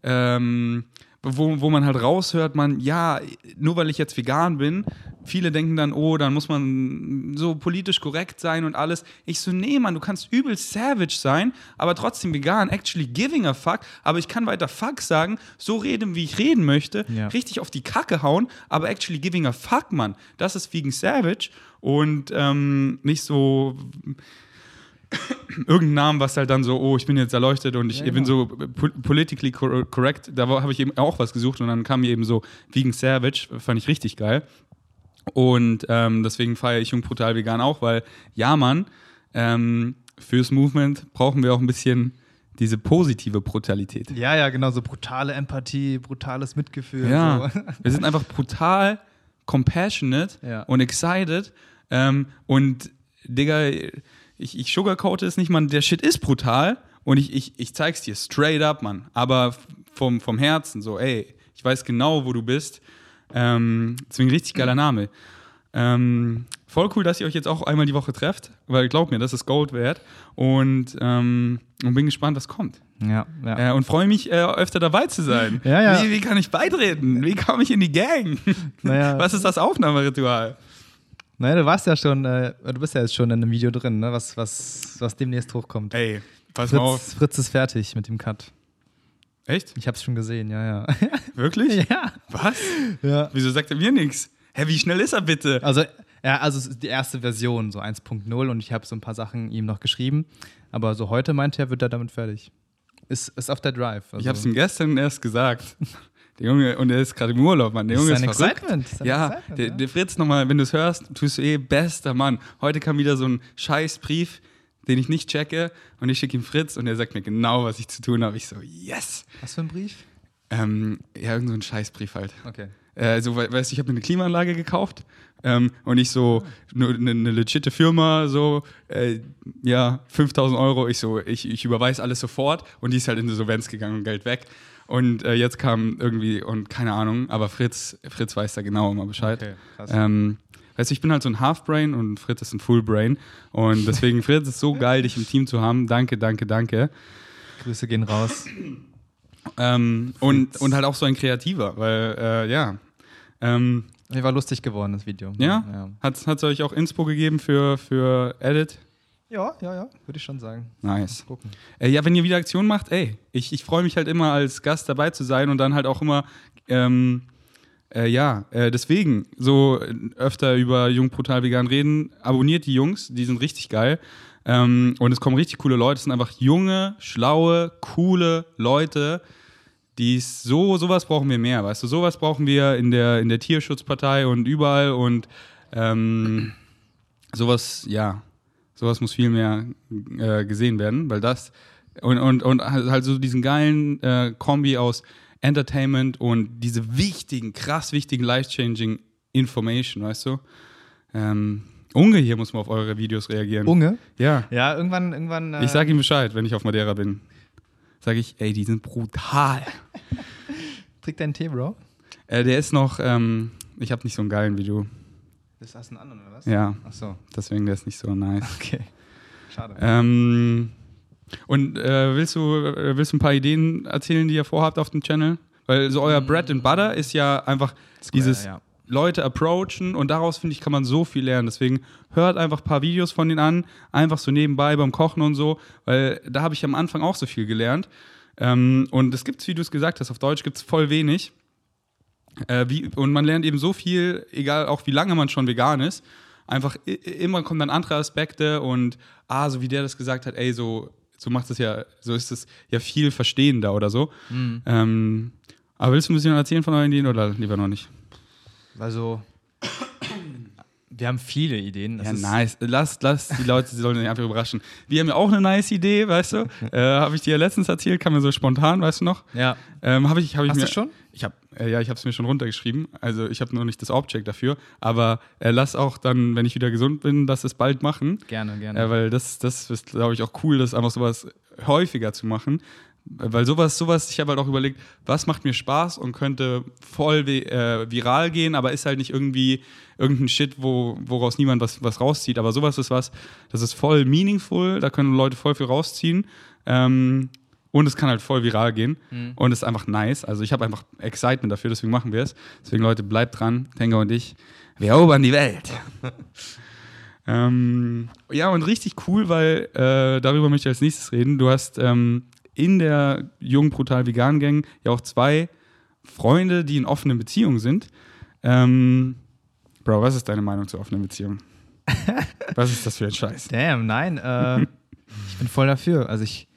ähm, wo, wo man halt raushört, man, ja, nur weil ich jetzt vegan bin, viele denken dann, oh, dann muss man so politisch korrekt sein und alles. Ich so, nee, Mann, du kannst übel savage sein, aber trotzdem vegan, actually giving a fuck, aber ich kann weiter fuck sagen, so reden, wie ich reden möchte, Ja. richtig auf die Kacke hauen, aber actually giving a fuck, Mann. Das ist vegan savage und ähm, nicht so irgendeinen Namen, was halt dann so, oh, ich bin jetzt erleuchtet und ich Ja, bin genau. so po politically cor correct. Da habe ich eben auch was gesucht und dann kam mir eben so Vegan Savage, fand ich richtig geil. Und ähm, deswegen feiere ich Jung Brutal Vegan auch, weil, ja, Mann, ähm, fürs Movement brauchen wir auch ein bisschen diese positive Brutalität. ja, ja, genau, so brutale Empathie, brutales Mitgefühl. Ja, So. wir sind einfach brutal compassionate Ja. und excited. Ähm, und Digga, ich, ich sugarcoate es nicht, Mann. Der Shit ist brutal und ich, ich, ich zeig's dir straight up, Mann. Aber vom, vom Herzen so, ey, ich weiß genau, wo du bist. Ähm, deswegen richtig geiler Name. Ähm, voll cool, dass ihr euch jetzt auch einmal die Woche trefft, weil glaubt mir, das ist Gold wert. Und, ähm, und bin gespannt, was kommt. ja, ja. Äh, und freue mich, äh, öfter dabei zu sein. Ja, ja. Wie, wie kann ich beitreten? Wie komme ich in die Gang? Naja. Was ist das Aufnahmeritual? Naja, du warst ja schon, äh, du bist ja jetzt schon in einem Video drin, ne, was, was, was demnächst hochkommt. Ey, Pass mal auf. Fritz, Fritz ist fertig mit dem Cut. Echt? Ich hab's schon gesehen, ja, ja. Wirklich? ja. Was? ja. Wieso sagt er mir nichts? Hä, wie schnell ist er bitte? Also, ja, also es ist die erste Version, so 1.0 und ich habe so ein paar Sachen ihm noch geschrieben. Aber so heute meinte er, wird er damit fertig. Ist, ist auf der Drive. Also, Ich hab's ihm gestern erst gesagt. Der Junge, und er ist gerade im Urlaub, Mann. Der Junge ist ist, sein verrückt. Excitement, ist Ja, Excitement, der, der Fritz nochmal, wenn du es hörst, tust du eh bester Mann. Heute kam wieder so ein Scheißbrief, den ich nicht checke und ich schicke ihm Fritz und er sagt mir genau, was ich zu tun habe. Ich so, yes. Was für ein Brief? Ähm, ja, irgend so ein Scheißbrief halt. Okay. Äh, so, we- weißt du, ich habe mir eine Klimaanlage gekauft ähm, und ich so, eine ne, ne legitte Firma, so, äh, ja, 5000 Euro. Ich so, ich, ich überweise alles sofort und die ist halt in Insolvenz gegangen und Geld weg. Und äh, jetzt kam irgendwie, und keine Ahnung, aber Fritz, Fritz weiß da genau immer Bescheid. Okay, krass. Ähm, weißt du, ich bin halt so ein Half-Brain und Fritz ist ein Full-Brain. Und deswegen, Fritz, ist so geil, dich im Team zu haben. Danke, danke, danke. Grüße gehen raus. Ähm, und, und halt auch so ein Kreativer, weil, äh, ja. Ähm, Mir war lustig geworden, das Video. Ja? Ja, Hat es euch auch Inspo gegeben für, für Edit? Ja, ja, ja würde ich schon sagen. Nice. Gucken. Äh, ja, wenn ihr wieder Aktion macht, ey, ich, ich freue mich halt immer als Gast dabei zu sein und dann halt auch immer, ähm, äh, ja, äh, deswegen so öfter über Jung Brutal Vegan reden. Abonniert die Jungs, die sind richtig geil. Ähm, und es kommen richtig coole Leute. Es sind einfach junge, schlaue, coole Leute, die so, sowas brauchen wir mehr, weißt du, sowas brauchen wir in der, in der Tierschutzpartei und überall und ähm, sowas, ja, sowas muss viel mehr äh, gesehen werden, weil das und, und, und halt so diesen geilen äh, Kombi aus Entertainment und diese wichtigen, krass wichtigen, life-changing Information, weißt du? Ähm, Unge hier muss man auf eure Videos reagieren. Unge? Ja. Ja, irgendwann, irgendwann. Äh, Ich sage ihm Bescheid, wenn ich auf Madeira bin. Sage ich, ey, die sind brutal. Trink deinen Tee, Bro. Äh, der ist noch, ähm, ich habe nicht so einen geilen wie du. Das hast du einen anderen, oder was? Ja, Ach so, deswegen der ist nicht so nice. okay. Schade. Ähm, und äh, willst, du, äh, willst du ein paar Ideen erzählen, die ihr vorhabt auf dem Channel? Weil so euer Bread and Butter ist ja einfach dieses ja. Leute approachen und daraus, finde ich, kann man so viel lernen. Deswegen hört einfach ein paar Videos von denen an, einfach so nebenbei beim Kochen und so, weil da habe ich am Anfang auch so viel gelernt. Ähm, und es gibt, wie du es gesagt hast, auf Deutsch gibt es voll wenig. Äh, wie, und man lernt eben so viel, egal auch wie lange man schon vegan ist. Einfach immer kommen dann andere Aspekte und ah, so wie der das gesagt hat, ey, so, so macht es ja, so ist es ja viel verstehender oder so. Mhm. Ähm, aber willst du ein bisschen erzählen von euren Ideen oder lieber noch nicht? Also, wir haben viele Ideen. Das Ja, nice. Lass, lass die Leute, sie sollen sich einfach überraschen. Wir haben ja auch eine nice Idee, weißt du? äh, habe ich dir ja letztens erzählt, kam mir so spontan, weißt du noch? Ja. Ähm, habe ich, hab ich Hast mir, du schon? Ich habe, äh, ja, ich habe es mir schon runtergeschrieben. Also ich habe nur nicht das Object dafür. Aber äh, lass auch dann, wenn ich wieder gesund bin, das es bald machen. Gerne, gerne. Äh, weil das, das ist, glaube ich, auch cool, das einfach sowas häufiger zu machen. Weil sowas, sowas, ich habe halt auch überlegt, was macht mir Spaß und könnte voll äh, viral gehen, aber ist halt nicht irgendwie irgendein Shit, wo, woraus niemand was, was rauszieht. Aber sowas ist was, das ist voll meaningful, da können Leute voll viel rausziehen. Ähm, und es kann halt voll viral gehen. Und es ist einfach nice. Also ich habe einfach Excitement dafür, deswegen machen wir es. Deswegen, Leute, bleibt dran. Tenga und ich, wir erobern die Welt. Ähm, ja, und richtig cool, weil äh, darüber möchte ich als nächstes reden. Du hast ähm, in der jungen Brutal Vegan Gang ja auch zwei Freunde, die in offenen Beziehungen sind. Ähm, Bro, was ist deine Meinung zu offenen Beziehungen? was ist das für ein Scheiß? Damn, nein. Äh, ich bin voll dafür. Also ich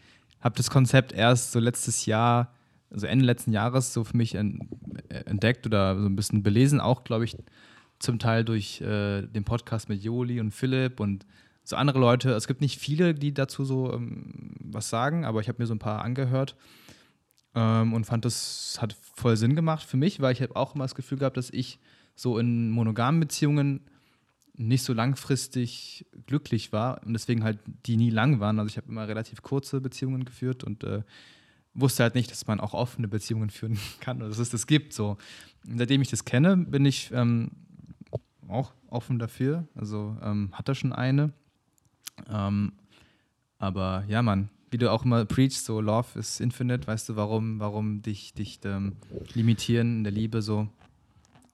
habe das Konzept erst so letztes Jahr, also Ende letzten Jahres, so für mich äh, entdeckt oder so ein bisschen belesen, auch glaube ich zum Teil durch äh, den Podcast mit Joli und Philipp und so andere Leute. Es gibt nicht viele, die dazu so ähm, was sagen, aber ich habe mir so ein paar angehört ähm, und fand, das hat voll Sinn gemacht für mich, weil ich habe auch immer das Gefühl gehabt, dass ich so in monogamen Beziehungen nicht so langfristig glücklich war und deswegen halt die nie lang waren. Also ich habe immer relativ kurze Beziehungen geführt und äh, wusste halt nicht, dass man auch offene Beziehungen führen kann oder dass es das gibt. So. Und seitdem ich das kenne, bin ich ähm, auch offen dafür. Also ähm, hatte schon eine. Ähm, aber ja, Mann, wie du auch immer preachst, so Love is infinite, weißt du, warum, warum dich, dich ähm, limitieren in der Liebe so.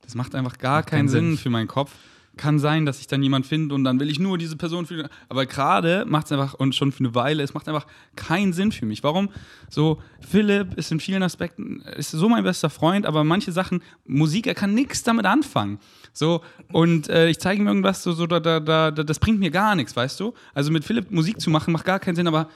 Das macht einfach gar Macht keinen keinen Sinn Sinn. für meinen Kopf. Kann sein, dass ich dann jemand finde und dann will ich nur diese Person für. Aber gerade macht es einfach, und schon für eine Weile, es macht einfach keinen Sinn für mich. Warum? So, Philipp ist in vielen Aspekten, ist so mein bester Freund, aber manche Sachen, Musik, er kann nichts damit anfangen. So, und äh, ich zeige ihm irgendwas, so, so da, da, da, das bringt mir gar nichts, weißt du? Also mit Philipp Musik zu machen, macht gar keinen Sinn, aber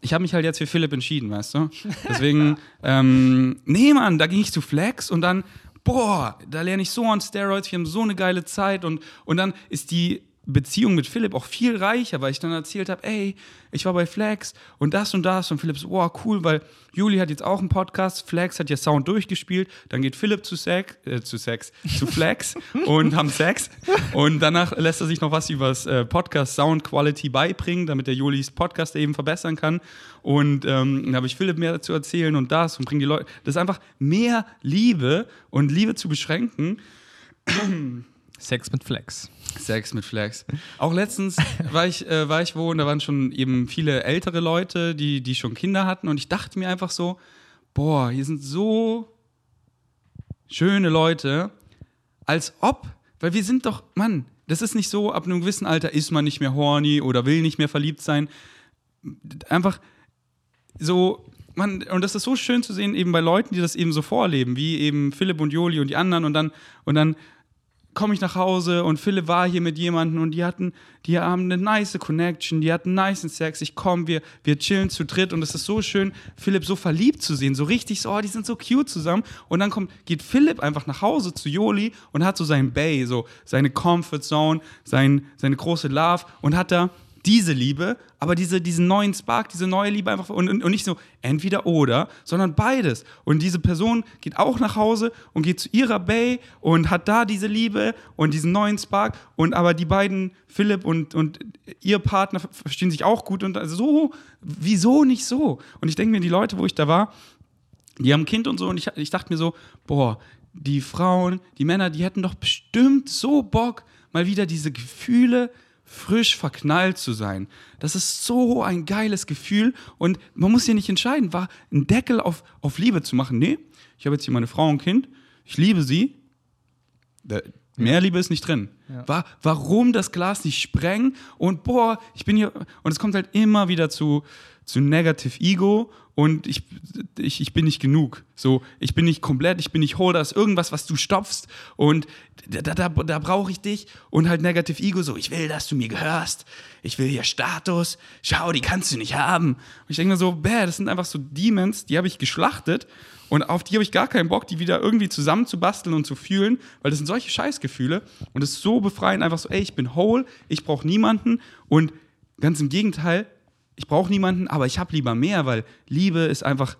ich habe mich halt jetzt für Philipp entschieden, weißt du? Deswegen, ähm, nee, Mann, da ging ich zu Flex und dann boah, da lerne ich so an Steroids, wir haben so eine geile Zeit und, und dann ist die Beziehung mit Philipp auch viel reicher, weil ich dann erzählt habe, ey, ich war bei Flex und das und das. Und Philipp so, wow, cool, weil Juli hat jetzt auch einen Podcast, Flex hat ja Sound durchgespielt, dann geht Philipp zu Sex, äh, zu Sex, zu Flex und haben Sex. Und danach lässt er sich noch was über das äh, Podcast Sound Quality beibringen, damit der Julis Podcast eben verbessern kann. Und ähm, dann habe ich Philipp mehr dazu erzählen und das und bringe die Leute, das ist einfach mehr Liebe und Liebe zu beschränken. Sex mit Flex. Sex mit Flex. Auch letztens war ich, äh, war ich wo und da waren schon eben viele ältere Leute, die, die schon Kinder hatten und ich dachte mir einfach so, boah, hier sind so schöne Leute, als ob, weil wir sind doch, Mann, das ist nicht so, ab einem gewissen Alter ist man nicht mehr horny oder will nicht mehr verliebt sein. Einfach so, man, und das ist so schön zu sehen, eben bei Leuten, die das eben so vorleben, wie eben Philipp und Joli und die anderen und dann, und dann komme ich nach Hause und Philipp war hier mit jemandem und die hatten, die haben eine nice Connection, die hatten nice Sex. Ich komme, wir, wir chillen zu dritt und es ist so schön, Philipp so verliebt zu sehen, so richtig so, oh, die sind so cute zusammen. Und dann kommt, geht Philipp einfach nach Hause zu Joli und hat so sein Bay, so seine Comfort Zone, sein, seine große Love und hat da diese Liebe, aber diese, diesen neuen Spark, diese neue Liebe einfach und, und, nicht so entweder oder, sondern beides. Und diese Person geht auch nach Hause und geht zu ihrer Bay und hat da diese Liebe und diesen neuen Spark und aber die beiden, Philipp und, und ihr Partner, verstehen sich auch gut und also so, wieso nicht so? Und ich denke mir, die Leute, wo ich da war, die haben ein Kind und so und ich, ich dachte mir so, boah, die Frauen, die Männer, die hätten doch bestimmt so Bock, mal wieder diese Gefühle frisch verknallt zu sein. Das ist so ein geiles Gefühl und man muss hier nicht entscheiden, war ein Deckel auf, auf Liebe zu machen. Nee, ich habe jetzt hier meine Frau und Kind, ich liebe sie. Mehr Liebe ist nicht drin. Ja. War, warum das Glas nicht sprengen und boah, ich bin hier und es kommt halt immer wieder zu zu Negative Ego und ich, ich, ich bin nicht genug. So, ich bin nicht komplett, ich bin nicht whole, da ist irgendwas, was du stopfst und da, da, da brauche ich dich und halt Negative Ego so, ich will, dass du mir gehörst, ich will hier Status, schau, die kannst du nicht haben. Und ich denke mir so, bäh, das sind einfach so Demons, die habe ich geschlachtet und auf die habe ich gar keinen Bock, die wieder irgendwie zusammenzubasteln und zu fühlen, weil das sind solche Scheißgefühle und es ist so befreiend, einfach so, ey, ich bin whole, ich brauche niemanden und ganz im Gegenteil, ich brauche niemanden, aber ich habe lieber mehr, weil Liebe ist einfach,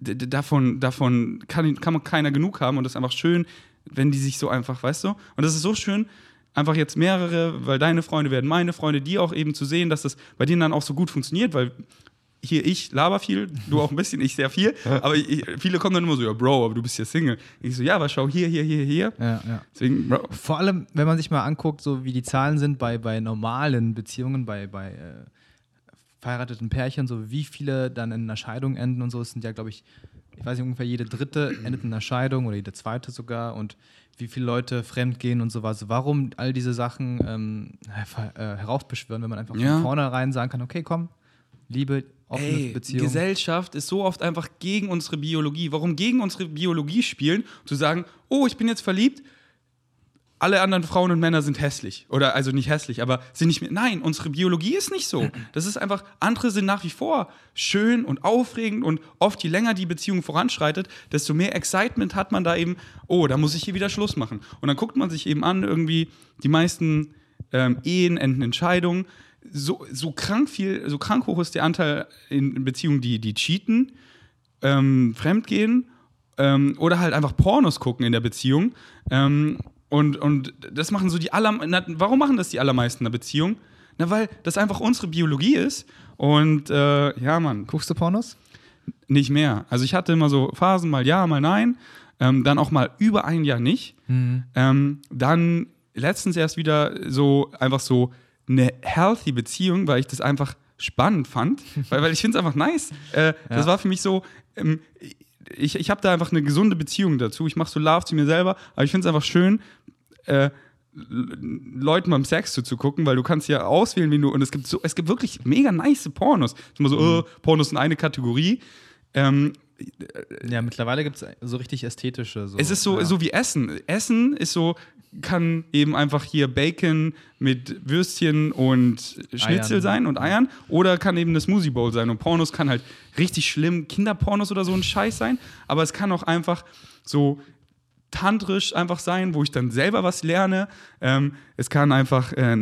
davon, davon kann, kann man keiner genug haben und das ist einfach schön, wenn die sich so einfach, weißt du? Und das ist so schön, einfach jetzt mehrere, weil deine Freunde werden meine Freunde, die auch eben zu sehen, dass das bei denen dann auch so gut funktioniert, weil hier ich laber viel, du auch ein bisschen, ich sehr viel, aber ich, viele kommen dann immer so, ja Bro, aber du bist ja Single. Ich so, ja, aber schau hier, hier, hier, hier. Ja, ja. Deswegen, Bro. Vor allem, wenn man sich mal anguckt, so wie die Zahlen sind bei, bei normalen Beziehungen, bei, bei äh verheirateten Pärchen, so wie viele dann in einer Scheidung enden und so. Es sind ja, glaube ich, ich weiß nicht, ungefähr jede dritte endet in einer Scheidung oder jede zweite sogar und wie viele Leute fremdgehen und sowas. Warum all diese Sachen ähm, äh, heraufbeschwören, wenn man einfach ja. von vornherein sagen kann, okay, komm, Liebe, offene Ey, Beziehung. Gesellschaft ist so oft einfach gegen unsere Biologie. Warum gegen unsere Biologie spielen? Zu sagen, oh, ich bin jetzt verliebt, alle anderen Frauen und Männer sind hässlich. Oder also nicht hässlich, aber sind nicht mehr. Nein, unsere Biologie ist nicht so. Das ist einfach, andere sind nach wie vor schön und aufregend und oft, je länger die Beziehung voranschreitet, desto mehr Excitement hat man da eben, oh, da muss ich hier wieder Schluss machen. Und dann guckt man sich eben an, irgendwie die meisten ähm, Ehen enden Entscheidungen. So, so krank viel, so krank hoch ist der Anteil in Beziehungen, die, die cheaten, ähm, fremdgehen ähm, oder halt einfach Pornos gucken in der Beziehung. Ähm, und, und das machen so die aller. warum machen das die allermeisten in einer Beziehung? Na, weil das einfach unsere Biologie ist. Und äh, ja, Mann. Guckst du Pornos? Nicht mehr. Also ich hatte immer so Phasen, mal ja, mal nein. Ähm, dann auch mal über ein Jahr nicht. Mhm. Ähm, dann letztens erst wieder so einfach so eine healthy Beziehung, weil ich das einfach spannend fand. weil, weil ich finde es einfach nice. Äh, ja. Das war für mich so. Ähm, ich, ich habe da einfach eine gesunde Beziehung dazu. Ich mache so Love zu mir selber, aber ich finde es einfach schön, äh, Leuten beim Sex zuzugucken, weil du kannst ja auswählen, wie du und es gibt so, es gibt wirklich mega nice Pornos. Ist immer so, Mhm. äh, Pornos sind eine Kategorie. Ähm, Ja, mittlerweile gibt es so richtig ästhetische. So. es ist so, ja. so wie Essen. Essen ist so, kann eben einfach hier Bacon mit Würstchen und Schnitzel Eiern. sein und Eiern. Oder kann eben eine Smoothie Bowl sein. Und Pornos kann halt richtig schlimm Kinderpornos oder so ein Scheiß sein. Aber es kann auch einfach so tantrisch einfach sein, wo ich dann selber was lerne. Ähm, es kann einfach äh,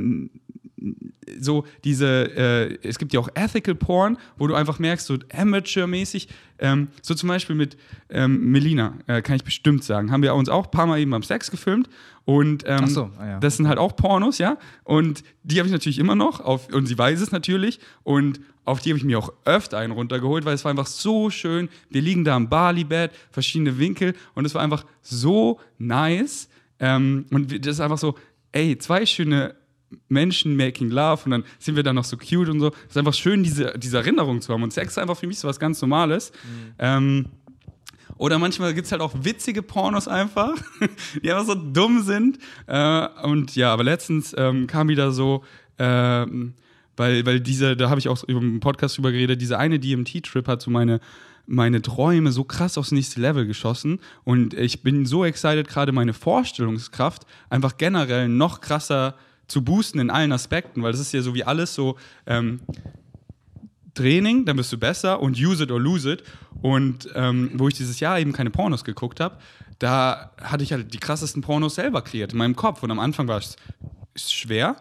so diese, äh, es gibt ja auch Ethical Porn, wo du einfach merkst, so Amateur-mäßig, ähm, so zum Beispiel mit ähm, Melina, äh, kann ich bestimmt sagen, haben wir uns auch ein paar Mal eben beim Sex gefilmt und ähm, so, ah ja. das sind halt auch Pornos, ja, und die habe ich natürlich immer noch auf, und sie weiß es natürlich und auf die habe ich mir auch öfter einen runtergeholt, weil es war einfach so schön, wir liegen da am Bali-Bett, verschiedene Winkel und es war einfach so nice ähm, und das ist einfach so, ey, zwei schöne Menschen making love und dann sind wir dann noch so cute und so. Es ist einfach schön, diese, diese Erinnerung zu haben. Und Sex ist einfach für mich so was ganz Normales. Ähm, oder manchmal gibt es halt auch witzige Pornos einfach, die einfach so dumm sind. Äh, und ja, aber letztens ähm, kam wieder so, ähm, weil, weil diese, da habe ich auch über einen Podcast drüber geredet, diese eine DMT-Trip hat so meine, meine Träume so krass aufs nächste Level geschossen. Und ich bin so excited, gerade meine Vorstellungskraft einfach generell noch krasser zu boosten in allen Aspekten, weil das ist ja so wie alles so. Ähm, Training, dann bist du besser und use it or lose it. Und ähm, wo ich dieses Jahr eben keine Pornos geguckt habe, da hatte ich halt die krassesten Pornos selber kreiert in meinem Kopf. Und am Anfang war es schwer,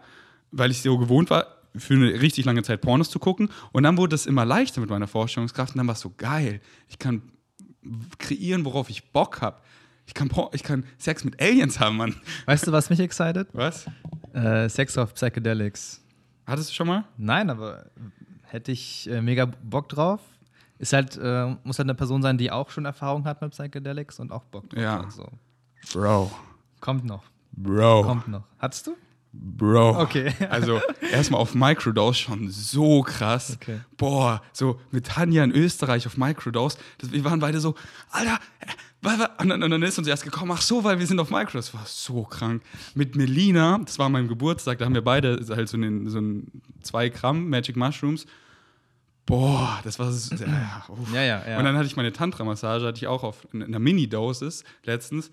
weil ich so gewohnt war, für eine richtig lange Zeit Pornos zu gucken. Und dann wurde es immer leichter mit meiner Vorstellungskraft. Und dann war es so geil. Ich kann kreieren, worauf ich Bock habe. Ich kann, ich kann Sex mit Aliens haben, Mann. Weißt du, was mich excited? Was? Äh, Sex of Psychedelics. Hattest du schon mal? Nein, aber hätte ich äh, mega Bock drauf. Ist halt, äh, muss halt eine Person sein, die auch schon Erfahrung hat mit Psychedelics und auch Bock drauf Ja. hat. So. Bro. Kommt noch, Bro. kommt noch. Hattest du? Bro. Okay. Also erstmal auf Microdose schon so krass. Okay. Boah, so mit Tanja in Österreich auf Microdose. Das, wir waren beide so, Alter, und dann, und dann ist uns erst gekommen, ach so, weil wir sind auf Microdose. War so krank. Mit Melina, das war mein Geburtstag, da haben wir beide halt so einen, so einen zwei Gramm Magic Mushrooms. Boah, das war so, ja. Ja, ja, ja. Und dann hatte ich meine Tantra-Massage, hatte ich auch auf in einer Mini-Dosis letztens.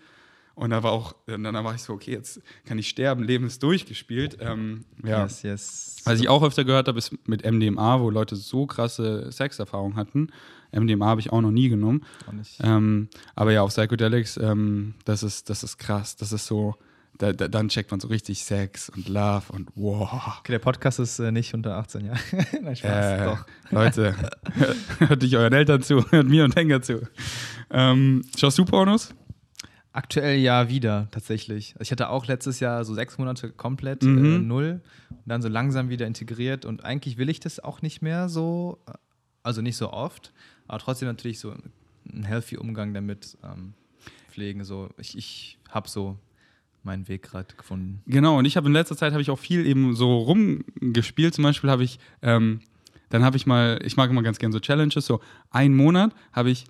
Und da war auch, dann war ich so, okay, jetzt kann ich sterben, Leben ist durchgespielt. Ähm, ja. Yes, yes. Was ich auch öfter gehört habe, ist mit MDMA, wo Leute so krasse Sexerfahrungen hatten. MDMA habe ich auch noch nie genommen. Ähm, aber ja, auf Psychedelics, ähm, das, ist, das ist krass. Das ist so, da, da, dann checkt man so richtig Sex und Love und wow. Okay, der Podcast ist äh, nicht unter 18 Jahre. Nein, Spaß, Äh, doch. Leute, hört nicht euren Eltern zu, hört mir und Henker zu. Ähm, schaust du Pornos? Aktuell ja wieder, tatsächlich. Ich hatte auch letztes Jahr so sechs Monate komplett Mhm. äh, null und dann so langsam wieder integriert und eigentlich will ich das auch nicht mehr so, also nicht so oft, aber trotzdem natürlich so einen healthy Umgang damit ähm, pflegen. So, ich, ich habe so meinen Weg gerade gefunden. Genau, und ich habe in letzter Zeit habe ich auch viel eben so rumgespielt. Zum Beispiel habe ich, ähm, dann habe ich mal, ich mag immer ganz gerne so Challenges, so einen Monat habe ich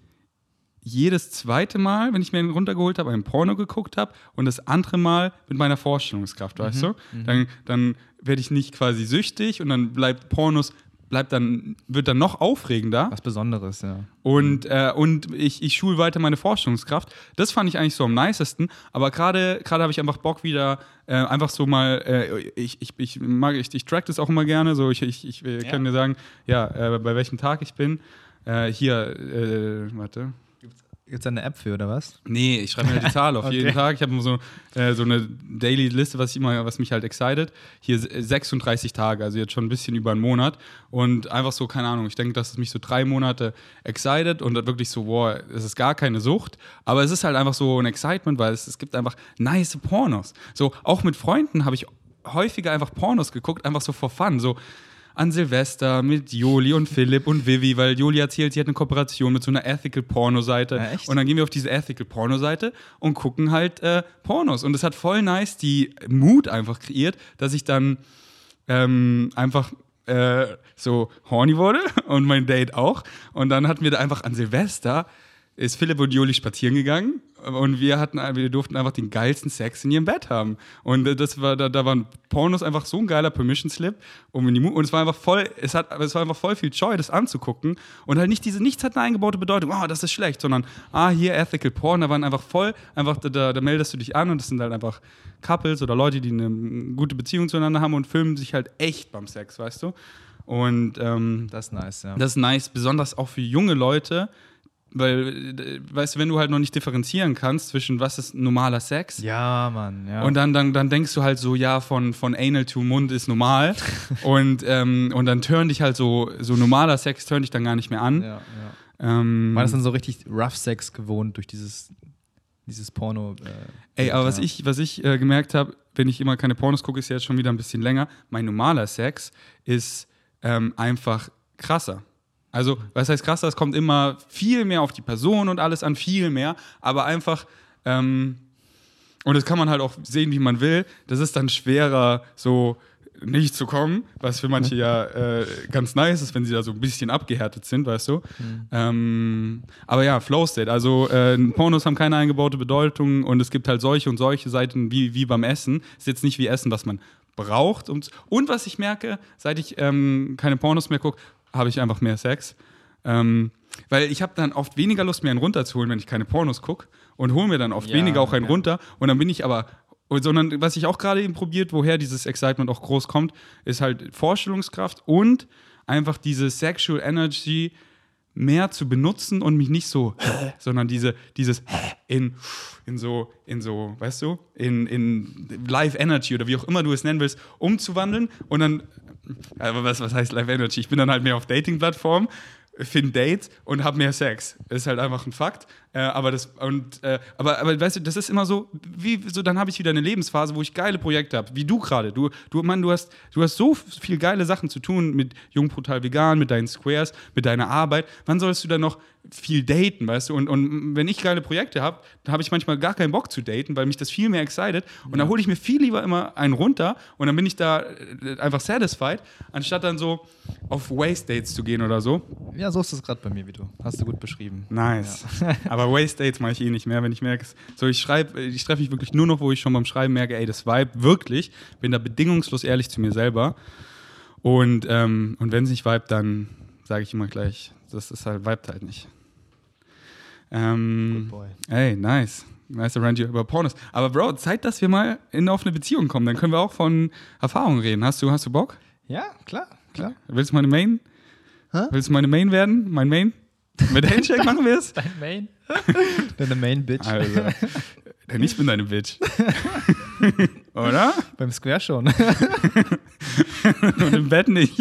jedes zweite Mal, wenn ich mir einen runtergeholt habe, ein Porno geguckt habe und das andere Mal mit meiner Vorstellungskraft, weißt du? Dann, dann werde ich nicht quasi süchtig und dann bleibt Pornos, bleibt dann, wird dann noch aufregender. Was Besonderes, ja. Und, äh, und ich, ich schule weiter meine Vorstellungskraft. Das fand ich eigentlich so am nicesten. Aber gerade habe ich einfach Bock wieder, äh, einfach so mal, äh, ich, ich, ich mag, ich, ich track das auch immer gerne. So, ich, ich, ich äh, kann dir sagen, ja, äh, bei welchem Tag ich bin. Äh, hier, äh, warte. Gibt es eine App für oder was? Nee, ich schreibe mir halt die Zahl auf Okay. jeden Tag. Ich habe so, äh, so eine Daily-Liste, was ich immer, was mich halt excited. Hier se- 36 Tage, also jetzt schon ein bisschen über einen Monat. Und einfach so, keine Ahnung, ich denke, dass es mich so drei Monate excited und wirklich so, boah, es ist gar keine Sucht. Aber es ist halt einfach so ein Excitement, weil es, es gibt einfach nice Pornos. So, auch mit Freunden habe ich häufiger einfach Pornos geguckt, einfach so for fun. So, an Silvester mit Joli und Philipp und Vivi, weil Joli erzählt, sie hat eine Kooperation mit so einer Ethical Porno-Seite. Ja, und dann gehen wir auf diese Ethical Porno-Seite und gucken halt äh, Pornos. Und es hat voll nice die Mut einfach kreiert, dass ich dann ähm, einfach äh, so horny wurde und mein Date auch. Und dann hatten wir da einfach an Silvester ist Philipp und Juli spazieren gegangen und wir hatten, wir durften einfach den geilsten Sex in ihrem Bett haben. Und das war, da, da waren Pornos einfach so ein geiler Permission Slip. Um in die Mu und es war einfach voll, es hat, es war einfach voll viel Joy, das anzugucken. Und halt nicht diese, nichts hat eine eingebaute Bedeutung, oh, das ist schlecht, sondern, ah, hier Ethical Porn, da waren einfach voll, einfach, da, da meldest du dich an und das sind halt einfach Couples oder Leute, die eine gute Beziehung zueinander haben und filmen sich halt echt beim Sex, weißt du? Und ähm, Das ist nice, ja. das ist nice, besonders auch für junge Leute, weil, äh, weißt du, wenn du halt noch nicht differenzieren kannst zwischen was ist normaler Sex ja, Mann, ja. und dann, dann, dann denkst du halt so, ja, von, von Anal to Mund ist normal und, ähm, und dann turn dich halt so, so normaler Sex turn dich dann gar nicht mehr an. ja, ja. Ähm, Man ist dann so richtig Rough Sex gewohnt durch dieses, dieses Porno. Äh, Ey, aber was ich, was ich äh, gemerkt habe, wenn ich immer keine Pornos gucke, ist ja jetzt schon wieder ein bisschen länger. Mein normaler Sex ist ähm, einfach krasser. Also, was heißt krasser? Es kommt immer viel mehr auf die Person und alles an, viel mehr. Aber einfach, ähm, und das kann man halt auch sehen, wie man will. Das ist dann schwerer, so nicht zu kommen, was für manche ja äh, ganz nice ist, wenn sie da so ein bisschen abgehärtet sind, weißt du. Ähm, aber ja, Flow State. Also äh, Pornos haben keine eingebaute Bedeutung und es gibt halt solche und solche Seiten wie, wie beim Essen. Ist jetzt nicht wie Essen, was man braucht. Und, und was ich merke, seit ich ähm, keine Pornos mehr gucke, habe ich einfach mehr Sex. Ähm, weil ich habe dann oft weniger Lust, mir einen runterzuholen, wenn ich keine Pornos gucke und hole mir dann oft Ja, weniger auch einen ja. runter und dann bin ich aber sondern was ich auch gerade eben probiert, woher dieses Excitement auch groß kommt, ist halt Vorstellungskraft und einfach diese Sexual Energy mehr zu benutzen und mich nicht so, sondern diese, dieses in, in so, in so, weißt du, in, in Live Energy oder wie auch immer du es nennen willst, umzuwandeln und dann, aber was, was heißt Live Energy? Ich bin dann halt mehr auf Dating-Plattformen, finde Dates und habe mehr Sex. Ist halt einfach ein Fakt. Äh, aber das und äh, aber, aber weißt du, das ist immer so, wie so, dann habe ich wieder eine Lebensphase, wo ich geile Projekte habe, wie du gerade. Du, du, Mann, du hast, du hast so viel geile Sachen zu tun mit Jung Brutal Vegan, mit deinen Squares, mit deiner Arbeit. Wann sollst du dann noch viel daten, weißt du? Und, und wenn ich geile Projekte habe, dann habe ich manchmal gar keinen Bock zu daten, weil mich das viel mehr excited. Und dann hole ich mir viel lieber immer einen runter und dann bin ich da äh, einfach satisfied, anstatt dann so auf Waste-Dates zu gehen oder so. Ja, so ist es gerade bei mir, wie du. Hast du gut beschrieben. Nice. Aber Waste Dates mache ich eh nicht mehr, wenn ich merke, es- so ich schreibe, ich treffe mich wirklich nur noch, wo ich schon beim Schreiben merke, ey, das Vibe wirklich, bin da bedingungslos ehrlich zu mir selber. Und, ähm, und wenn es nicht vibe, dann sage ich immer gleich, das ist halt, vibet halt nicht. Ähm, Good boy. Ey, nice. Nice you über Pornos. Aber Bro, Zeit, dass wir mal in eine Beziehung kommen. Dann können wir auch von Erfahrungen reden. Hast du, hast du Bock? Ja, klar, klar. Willst du meine Main? Hä? Willst du meine Main werden? Mein Main? Mit Handshake machen wir es? Dein Main? Deine Main Bitch. Also, denn ich bin deine Bitch. Oder? Beim Square schon. Und im Bett nicht.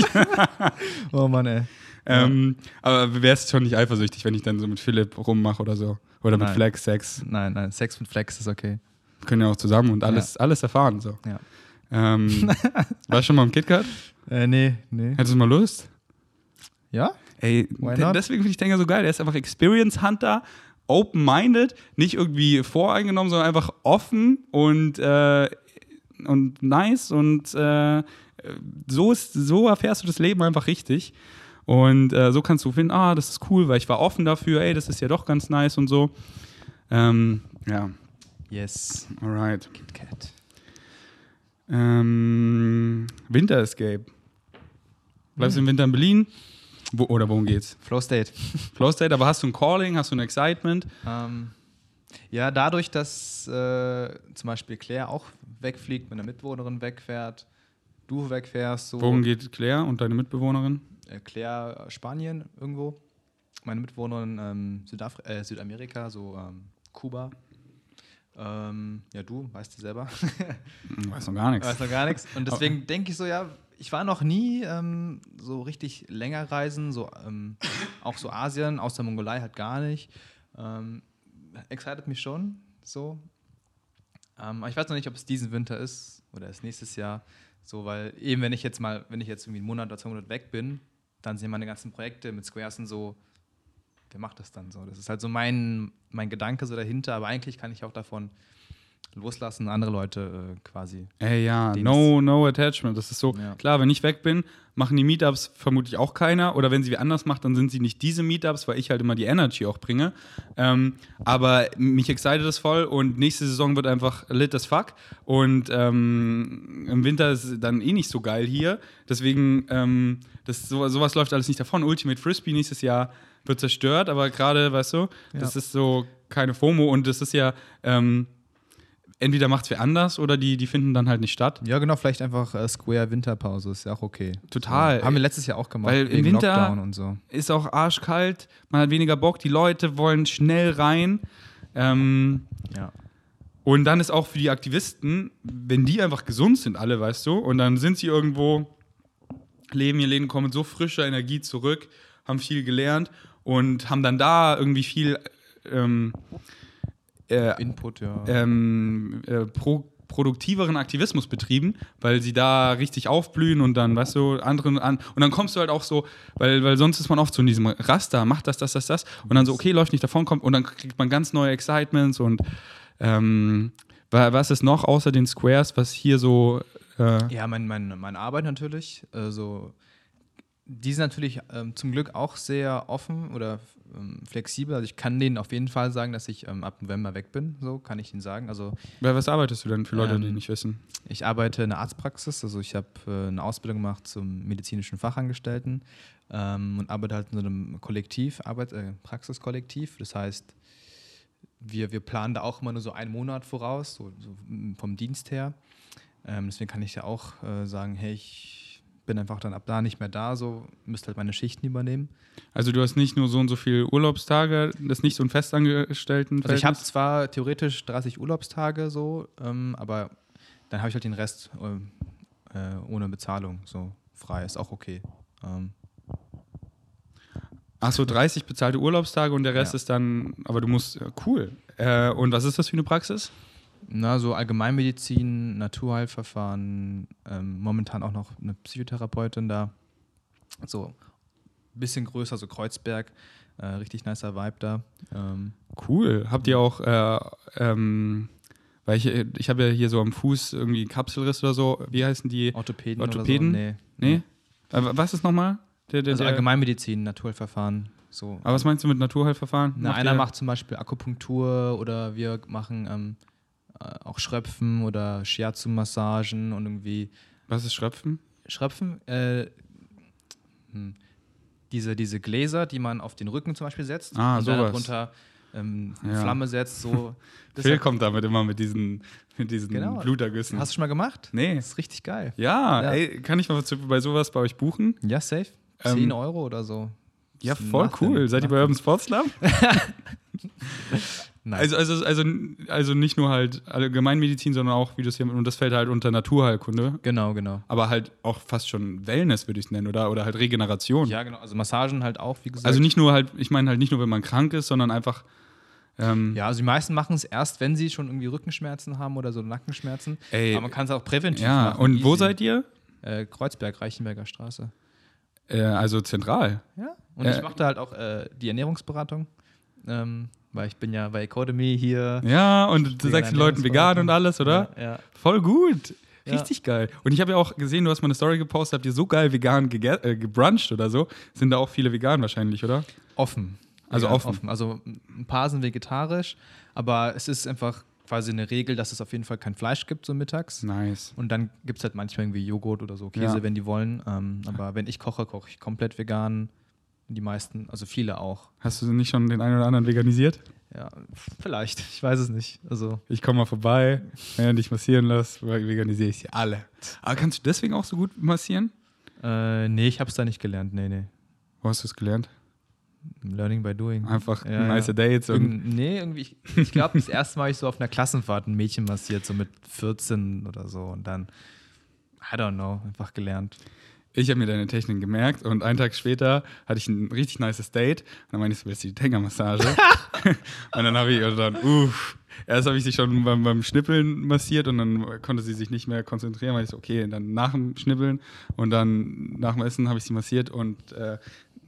oh Mann, ey. ähm, aber wärst schon nicht eifersüchtig, wenn ich dann so mit Philipp rummache oder so? Oder mit Nein. Flex, Sex. Nein, nein, Sex mit Flex ist okay. Wir können ja auch zusammen und alles, alles erfahren. So. Ja. Ähm, warst du schon mal im KitKat? Äh, nee, nee. Hättest du mal Lust? Ja? Ey, deswegen finde ich Denker so geil. Der ist einfach Experience Hunter, open-minded, nicht irgendwie voreingenommen, sondern einfach offen und, äh, und nice und äh, so, ist, so erfährst du das Leben einfach richtig. Und äh, so kannst du finden, ah, das ist cool, weil ich war offen dafür, ey, das ist ja doch ganz nice und so. Ähm, ja, Yes. alright. KitKat. Ähm, Winter Escape. Bleibst du im Winter in Berlin? Wo, oder worum geht's? Flow State. Flow State, aber hast du ein Calling, hast du ein Excitement? Ähm, ja, dadurch, dass äh, zum Beispiel Claire auch wegfliegt, mit einer Mitbewohnerin wegfährt, du wegfährst, so. Worum geht Claire und deine Mitbewohnerin? Äh, Claire äh, Spanien irgendwo. Meine Mitbewohnerin ähm, Südafri äh, Südamerika, so ähm, Kuba. Ähm, ja, du, weißt du selber. Weiß noch gar nichts. Weiß noch gar nichts. Und deswegen denke ich so, ja, ich war noch nie ähm, so richtig länger reisen, so ähm, auch so Asien, außer Mongolei halt gar nicht. Ähm, excited mich schon so. Ähm, aber ich weiß noch nicht, ob es diesen Winter ist oder es nächstes Jahr. So, weil eben, wenn ich jetzt mal, wenn ich jetzt irgendwie einen Monat oder zwei Monate weg bin, dann sind meine ganzen Projekte mit Squares und so, wer macht das dann so? Das ist halt so mein, mein Gedanke so dahinter, aber eigentlich kann ich auch davon loslassen, andere Leute äh, quasi. Ey, ja, no, no attachment. Das ist so, Ja. klar, wenn ich weg bin, machen die Meetups vermutlich auch keiner. Oder wenn sie wie anders macht, dann sind sie nicht diese Meetups, weil ich halt immer die Energy auch bringe. Ähm, aber mich excited das voll und nächste Saison wird einfach lit as fuck. Und ähm, im Winter ist es dann eh nicht so geil hier. Deswegen, ähm, das, so, sowas läuft alles nicht davon. Ultimate Frisbee nächstes Jahr wird zerstört, aber gerade, weißt du, das ist so keine FOMO und das ist ja. Ähm, Entweder macht es wer anders oder die, die finden dann halt nicht statt. Ja, genau, vielleicht einfach äh, Square Winterpause, ist ja auch okay. Total. So. Haben wir letztes Jahr auch gemacht, Weil im Winter- Lockdown und so. ist auch arschkalt, man hat weniger Bock, die Leute wollen schnell rein. Ähm, Ja. und dann ist auch für die Aktivisten, wenn die einfach gesund sind, alle, weißt du, und dann sind sie irgendwo, leben ihr Leben, kommen mit so frischer Energie zurück, haben viel gelernt und haben dann da irgendwie viel ähm, äh, Input, ja. ähm, äh, pro, produktiveren Aktivismus betrieben, weil sie da richtig aufblühen und dann, weißt du, anderen an. Und dann kommst du halt auch so, weil, weil sonst ist man oft so in diesem Raster, macht das, das, das, das. Und dann so, okay, läuft nicht davon, kommt und dann kriegt man ganz neue Excitements und ähm, wa- was ist noch außer den Squares, was hier so. Äh, Ja, mein, mein, meine Arbeit natürlich. Also, die sind natürlich ähm, zum Glück auch sehr offen oder ähm, flexibel. Also ich kann denen auf jeden Fall sagen, dass ich ähm, ab November weg bin. So kann ich ihnen sagen. Also bei was arbeitest du denn für Leute, die Ähm, nicht wissen? ich arbeite in der Arztpraxis. Also ich habe äh, eine Ausbildung gemacht zum medizinischen Fachangestellten ähm, und arbeite halt in so einem Kollektiv, Arbeit, äh, Praxiskollektiv. Das heißt, wir, wir planen da auch immer nur so einen Monat voraus, so, so vom Dienst her. Ähm, deswegen kann ich ja auch äh, sagen, hey, ich bin einfach dann ab da nicht mehr da, so müsste halt meine Schichten übernehmen. Also du hast nicht nur so und so viele Urlaubstage, das ist nicht so ein festangestellten Also ich habe zwar theoretisch 30 Urlaubstage so, ähm, aber dann habe ich halt den Rest ähm, äh, ohne Bezahlung so frei, ist auch okay. Ähm, Ach so, 30 bezahlte Urlaubstage und der Rest Ja. ist dann, aber du musst, cool. Äh, und was ist das für eine Praxis? Na, so Allgemeinmedizin, Naturheilverfahren, ähm, momentan auch noch eine Psychotherapeutin da. So ein bisschen größer, so Kreuzberg, äh, richtig nicer Vibe da. Ähm, Cool. Habt ihr auch, äh, ähm, weil ich, ich habe ja hier so am Fuß irgendwie einen Kapselriss oder so, wie heißen die? Orthopäden, Orthopäden? so? Nee? Äh, was ist nochmal? Der, der, Also der, Allgemeinmedizin, Naturheilverfahren, so. aber was meinst du mit Naturheilverfahren? Na, Macht einer macht zum Beispiel Akupunktur oder wir machen ähm, äh, auch Schröpfen oder Shiatsu-Massagen und irgendwie Was ist Schröpfen? Schröpfen, äh, hm, diese, diese Gläser, die man auf den Rücken zum Beispiel setzt Ah, und dann sowas. darunter ähm, Ja. Flamme setzt, so. Phil hat- kommt damit immer mit diesen, mit diesen Genau. Blutergüssen. Hast du schon mal gemacht? nee. Das ist richtig geil. Ja, Ja. ey, kann ich mal bei sowas bei euch buchen? Ja, safe. Ähm, 10 Euro oder so. Ja, voll nothing. cool. Seid ihr bei Urban Sports Lab? Nein. Also, also, also, also nicht nur halt Allgemeinmedizin, sondern auch, wie du es hier, und das fällt halt unter Naturheilkunde, genau, genau. aber halt auch fast schon Wellness, würde ich es nennen, oder, oder halt Regeneration. Ja, genau. Also Massagen halt auch, wie gesagt. Also nicht nur halt, ich meine halt nicht nur, wenn man krank ist, sondern einfach, ähm, Ja, also die meisten machen es erst, wenn sie schon irgendwie Rückenschmerzen haben oder so Nackenschmerzen. Ey, Aber man kann es auch präventiv ja. machen. Und wo easy. seid ihr? Äh, Kreuzberg, Reichenberger Straße. Äh, also zentral. Ja. Und Äh, ich mache da halt auch äh, die Ernährungsberatung. Ähm, weil ich bin ja bei Academy hier. Ja, und du sagst den Leuten vegan und alles, oder? Ja. ja. Voll gut. Ja. Richtig geil. Und ich habe ja auch gesehen, du hast mal eine Story gepostet, habt ihr so geil vegan gege- äh, gebruncht oder so. Sind da auch viele vegan wahrscheinlich, oder? Offen. Also Vegan, offen. Also ein paar sind vegetarisch, aber es ist einfach quasi eine Regel, dass es auf jeden Fall kein Fleisch gibt so mittags. Nice. Und dann gibt es halt manchmal irgendwie Joghurt oder so, Käse, Ja. wenn die wollen. Ähm, aber wenn ich koche, koche ich komplett vegan. Die meisten, also viele auch. Hast du nicht schon den einen oder anderen veganisiert? Ja, vielleicht. Ich weiß es nicht. Also, Ich komme mal vorbei, wenn dich massieren lässt, veganisiere ich sie alle. Aber kannst du deswegen auch so gut massieren? äh, nee, ich habe es da nicht gelernt. Nee, nee. Wo hast du es gelernt? Learning by doing. Einfach Ja, nice ja. Dates und Irgend, nee, irgendwie, ich, ich glaube, das erste Mal habe ich so auf einer Klassenfahrt ein Mädchen massiert, so mit 14 oder so. Und dann, I don't know, einfach gelernt. Ich habe mir deine Technik gemerkt und einen Tag später hatte ich ein richtig nices Date und dann meinte ich so, willst du die Tenga-Massage? und dann habe ich, und dann, uff, erst habe ich sie schon beim, beim Schnippeln massiert und dann konnte sie sich nicht mehr konzentrieren, weil ich so, okay, dann nach dem Schnippeln und dann nach dem Essen habe ich sie massiert und äh,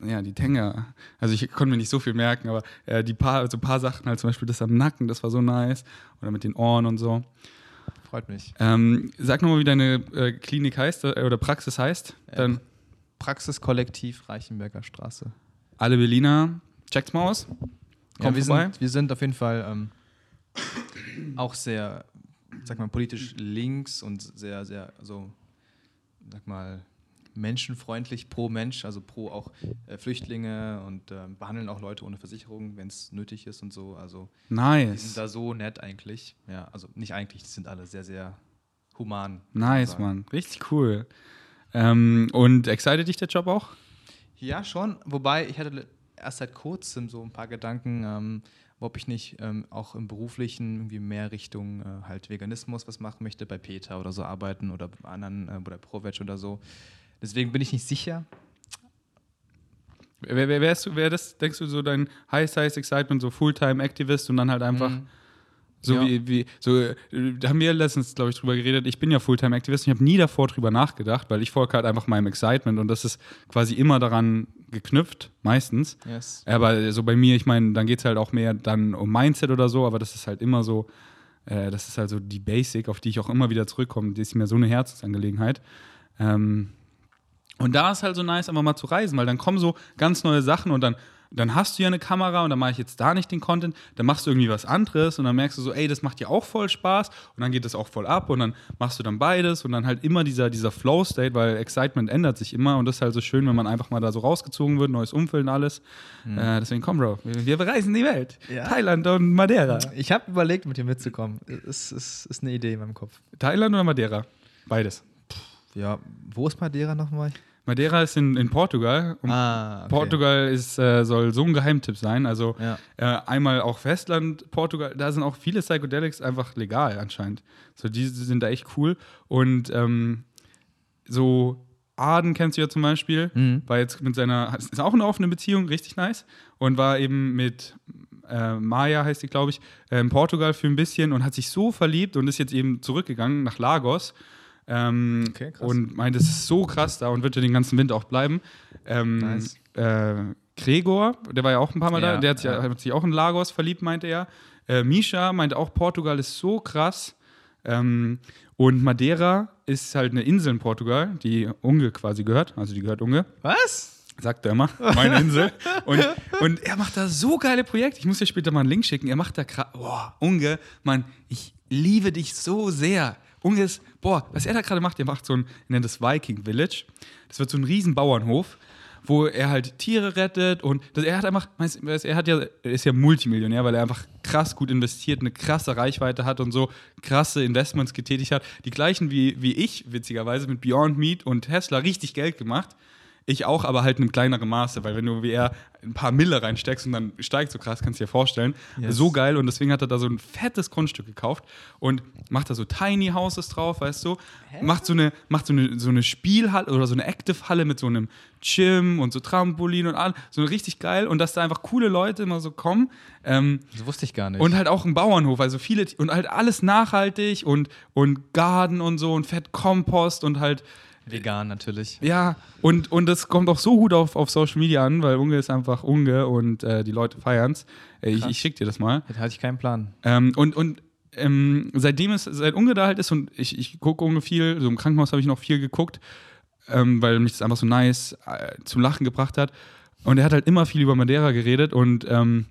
ja, die Tenga. Also ich konnte mir nicht so viel merken, aber äh, die paar, so paar Sachen, halt zum Beispiel das am Nacken, das war so nice. Oder mit den Ohren und so. Freut mich. Ähm, sag nochmal, wie deine äh, Klinik heißt äh, oder Praxis heißt. Dann Praxiskollektiv Reichenberger Straße. alle Berliner, checkt's mal aus. Ja, Kommt wir, vorbei. sind, wir sind auf jeden Fall ähm, auch sehr, sag mal, politisch links und sehr, sehr, so, sag mal, menschenfreundlich pro Mensch, also pro auch äh, Flüchtlinge und ähm, behandeln auch Leute ohne Versicherung, wenn es nötig ist und so. Also die sind Nice. da so nett eigentlich. Ja, also nicht eigentlich, die sind alle sehr, sehr human. Nice. Mann. Richtig cool. Ähm, und excited dich der Job auch? Ja, schon. Wobei ich hatte erst seit kurzem so ein paar Gedanken, ähm, ob ich nicht ähm, auch im beruflichen irgendwie mehr Richtung äh, halt Veganismus was machen möchte, bei Peter oder so arbeiten oder bei anderen äh, oder ProVeg oder so. Deswegen bin ich nicht sicher. Wer, wer, wärst du, wer das, denkst du, so dein High-Size Excitement, so Fulltime-Activist und dann halt einfach Mhm. so Ja. wie, wie, so, äh, da haben wir letztens, glaube ich, drüber geredet. Ich bin ja Fulltime-Activist und ich habe nie davor drüber nachgedacht, weil ich folge halt einfach meinem Excitement und das ist quasi immer daran geknüpft, meistens. Yes. Aber so bei mir, ich meine, dann geht es halt auch mehr dann um Mindset oder so, aber das ist halt immer so, äh, das ist halt so die Basic, auf die ich auch immer wieder zurückkomme. Die ist mir so eine Herzensangelegenheit. Ähm, und da ist halt so nice, einfach mal zu reisen, weil dann kommen so ganz neue Sachen und dann, dann hast du ja eine Kamera und dann mache ich jetzt da nicht den Content, dann machst du irgendwie was anderes und dann merkst du so, ey, das macht dir auch voll Spaß und dann geht das auch voll ab und dann machst du dann beides und dann halt immer dieser, dieser Flow-State, weil Excitement ändert sich immer und das ist halt so schön, wenn man einfach mal da so rausgezogen wird, neues Umfeld und alles. Äh, deswegen komm, Bro, wir, wir bereisen die Welt. Ja. Thailand und Madeira. Ich habe überlegt, mit dir mitzukommen. Ist, ist, ist eine Idee in meinem Kopf. Thailand oder Madeira? Beides. Ja, wo ist Madeira nochmal? Madeira ist in, in Portugal. Ah, okay. Portugal ist, äh, soll so ein Geheimtipp sein. Also Ja. äh, einmal auch Festland, Portugal, da sind auch viele Psychedelics einfach legal anscheinend. So, die sind da echt cool. Und ähm, so Aden kennst du ja zum Beispiel, Mhm. war jetzt mit seiner, ist auch eine offene Beziehung, richtig nice. Und war eben mit äh, Maya, heißt die, glaube ich, äh, in Portugal für ein bisschen und hat sich so verliebt und ist jetzt eben zurückgegangen nach Lagos. Ähm, Okay, krass. und meint, es ist so krass da und wird ja den ganzen Winter auch bleiben. Ähm, Nice. äh, Gregor, der war ja auch ein paar Mal da, Ja, der hat sich, ja. hat sich auch in Lagos verliebt, meinte er. Äh, Misha meinte auch, Portugal ist so krass. Ähm, und Madeira ist halt eine Insel in Portugal, die Unge quasi gehört. Also die gehört Unge, Was? sagt er immer. Meine Insel. Und, und er macht da so geile Projekte. Ich muss dir später mal einen Link schicken. Er macht da krass. Boah, Unge, Mann, ich liebe dich so sehr. Unge ist, boah, was er da gerade macht, er macht so ein, er nennt das Viking Village. Das wird so ein riesen Bauernhof, wo er halt Tiere rettet und das, er hat einfach, er hat ja, ist ja Multimillionär, weil er einfach krass gut investiert, eine krasse Reichweite hat und so krasse Investments getätigt hat. Die gleichen wie, wie ich, witzigerweise, mit Beyond Meat und Tesla richtig Geld gemacht. Ich auch, aber halt in einem kleineren Maße, weil wenn du wie er ein paar Mille reinsteckst und dann steigt so krass, kannst du dir vorstellen. Yes. So geil und deswegen hat er da so ein fettes Grundstück gekauft und macht da so Tiny Houses drauf, weißt du? Macht so eine, macht so eine, so eine Spielhalle oder so eine Active-Halle mit so einem Gym und so Trampolin und all, so richtig geil und dass da einfach coole Leute immer so kommen. Ähm, Das wusste ich gar nicht. und halt auch ein Bauernhof, also viele und halt alles nachhaltig und, und Garten und so und fett Kompost und halt vegan natürlich. ja, und, und das kommt auch so gut auf, auf Social Media an, weil Unge ist einfach Unge und äh, die Leute feiern's. Äh, ich, ich schick dir das mal. Da hatte ich keinen Plan. Ähm, und und ähm, seitdem es, seit Unge da halt ist und ich, ich gucke Unge viel, so im Krankenhaus habe ich noch viel geguckt, ähm, weil mich das einfach so nice äh, zum Lachen gebracht hat. Und er hat halt immer viel über Madeira geredet und ähm,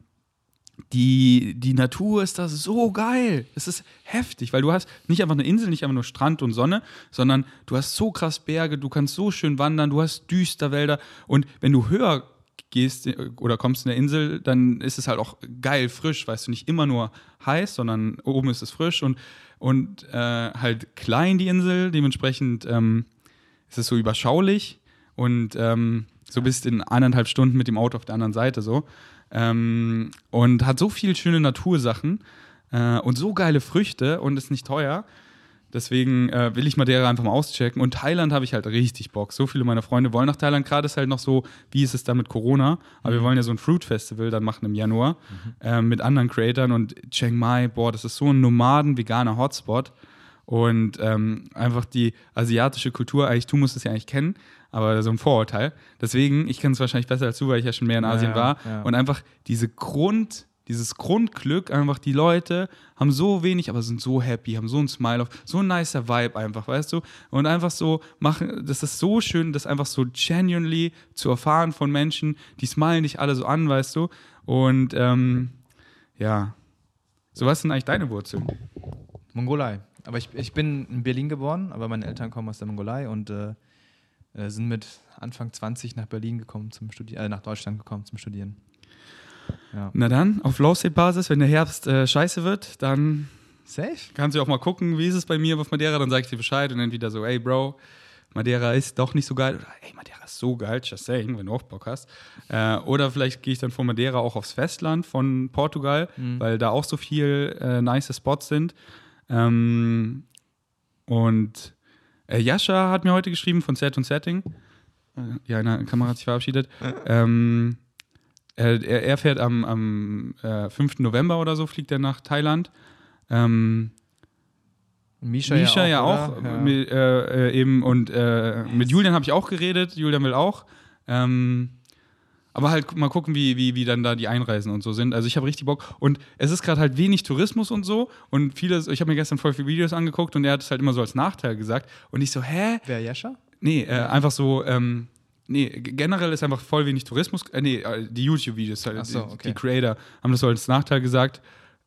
die, die Natur ist da so geil. Es ist heftig, weil du hast nicht einfach eine Insel, nicht einfach nur Strand und Sonne, sondern du hast so krass Berge, du kannst so schön wandern, du hast Düsterwälder und wenn du höher gehst äh, oder kommst in der Insel, dann ist es halt auch geil frisch, weißt du, nicht immer nur heiß, sondern oben ist es frisch und, und äh, halt klein die Insel, dementsprechend ähm, ist es so überschaulich und ähm, so bist in eineinhalb Stunden mit dem Auto auf der anderen Seite so. Ähm, und hat so viel schöne Natursachen äh, und so geile Früchte und ist nicht teuer. Deswegen äh, will ich Madeira einfach mal auschecken. Und Thailand habe ich halt richtig Bock. So viele meiner Freunde wollen nach Thailand. Gerade ist halt noch so, wie ist es da mit Corona? Aber wir wollen ja so ein Fruit Festival dann machen im Januar äh, mit anderen Creatoren. Und Chiang Mai, boah, das ist so ein Nomaden-veganer Hotspot. Und ähm, einfach die asiatische Kultur, eigentlich, du musst es ja eigentlich kennen, aber so ein Vorurteil. Deswegen, ich kenne es wahrscheinlich besser als du, weil ich ja schon mehr in Asien ja, war. ja. Und einfach diese Grund, dieses Grundglück, einfach die Leute haben so wenig, aber sind so happy, haben so ein Smile auf, so ein nicer Vibe einfach, weißt du? Und einfach so machen, das ist so schön, das einfach so genuinely zu erfahren von Menschen, die smilen dich alle so an, weißt du? Und ähm, ja, so was sind eigentlich deine Wurzeln? Mongolei. Aber ich, ich bin in Berlin geboren, aber meine Eltern kommen aus der Mongolei und äh, äh, sind mit Anfang 20 nach Berlin gekommen zum Studieren, äh, nach Deutschland gekommen zum Studieren. Ja. Na dann, auf Low-State-Basis, wenn der Herbst äh, scheiße wird, dann Safe? kannst du auch mal gucken, wie ist es bei mir auf Madeira, dann sag ich dir Bescheid und entweder so, ey Bro, Madeira ist doch nicht so geil oder ey, Madeira ist so geil, just saying, wenn du auch Bock hast. Äh, oder vielleicht gehe ich dann von Madeira auch aufs Festland von Portugal, weil da auch so viel äh, nice Spots sind. Ähm, und äh, Jascha hat mir heute geschrieben von Set und Setting. Äh, ja, eine Kamera hat sich verabschiedet. Ähm, er, er fährt am, am äh, 5. November oder so, fliegt er nach Thailand. Ähm, Misha, Misha ja oder? auch, Mit, äh, äh, eben und äh, mit Julian habe ich auch geredet. Julian will auch. Ähm, aber halt mal gucken, wie, wie, wie dann da die Einreisen und so sind. Also ich habe richtig Bock. Und es ist gerade halt wenig Tourismus und so. Und vieles, ich habe mir gestern voll viele Videos angeguckt und er hat es halt immer so als Nachteil gesagt. Und ich so, hä? Wer, Jascha? Nee, äh, einfach so, ähm, nee, generell ist einfach voll wenig Tourismus. Äh, nee, äh, die YouTube-Videos, halt, so, die, okay. die Creator haben das so als Nachteil gesagt.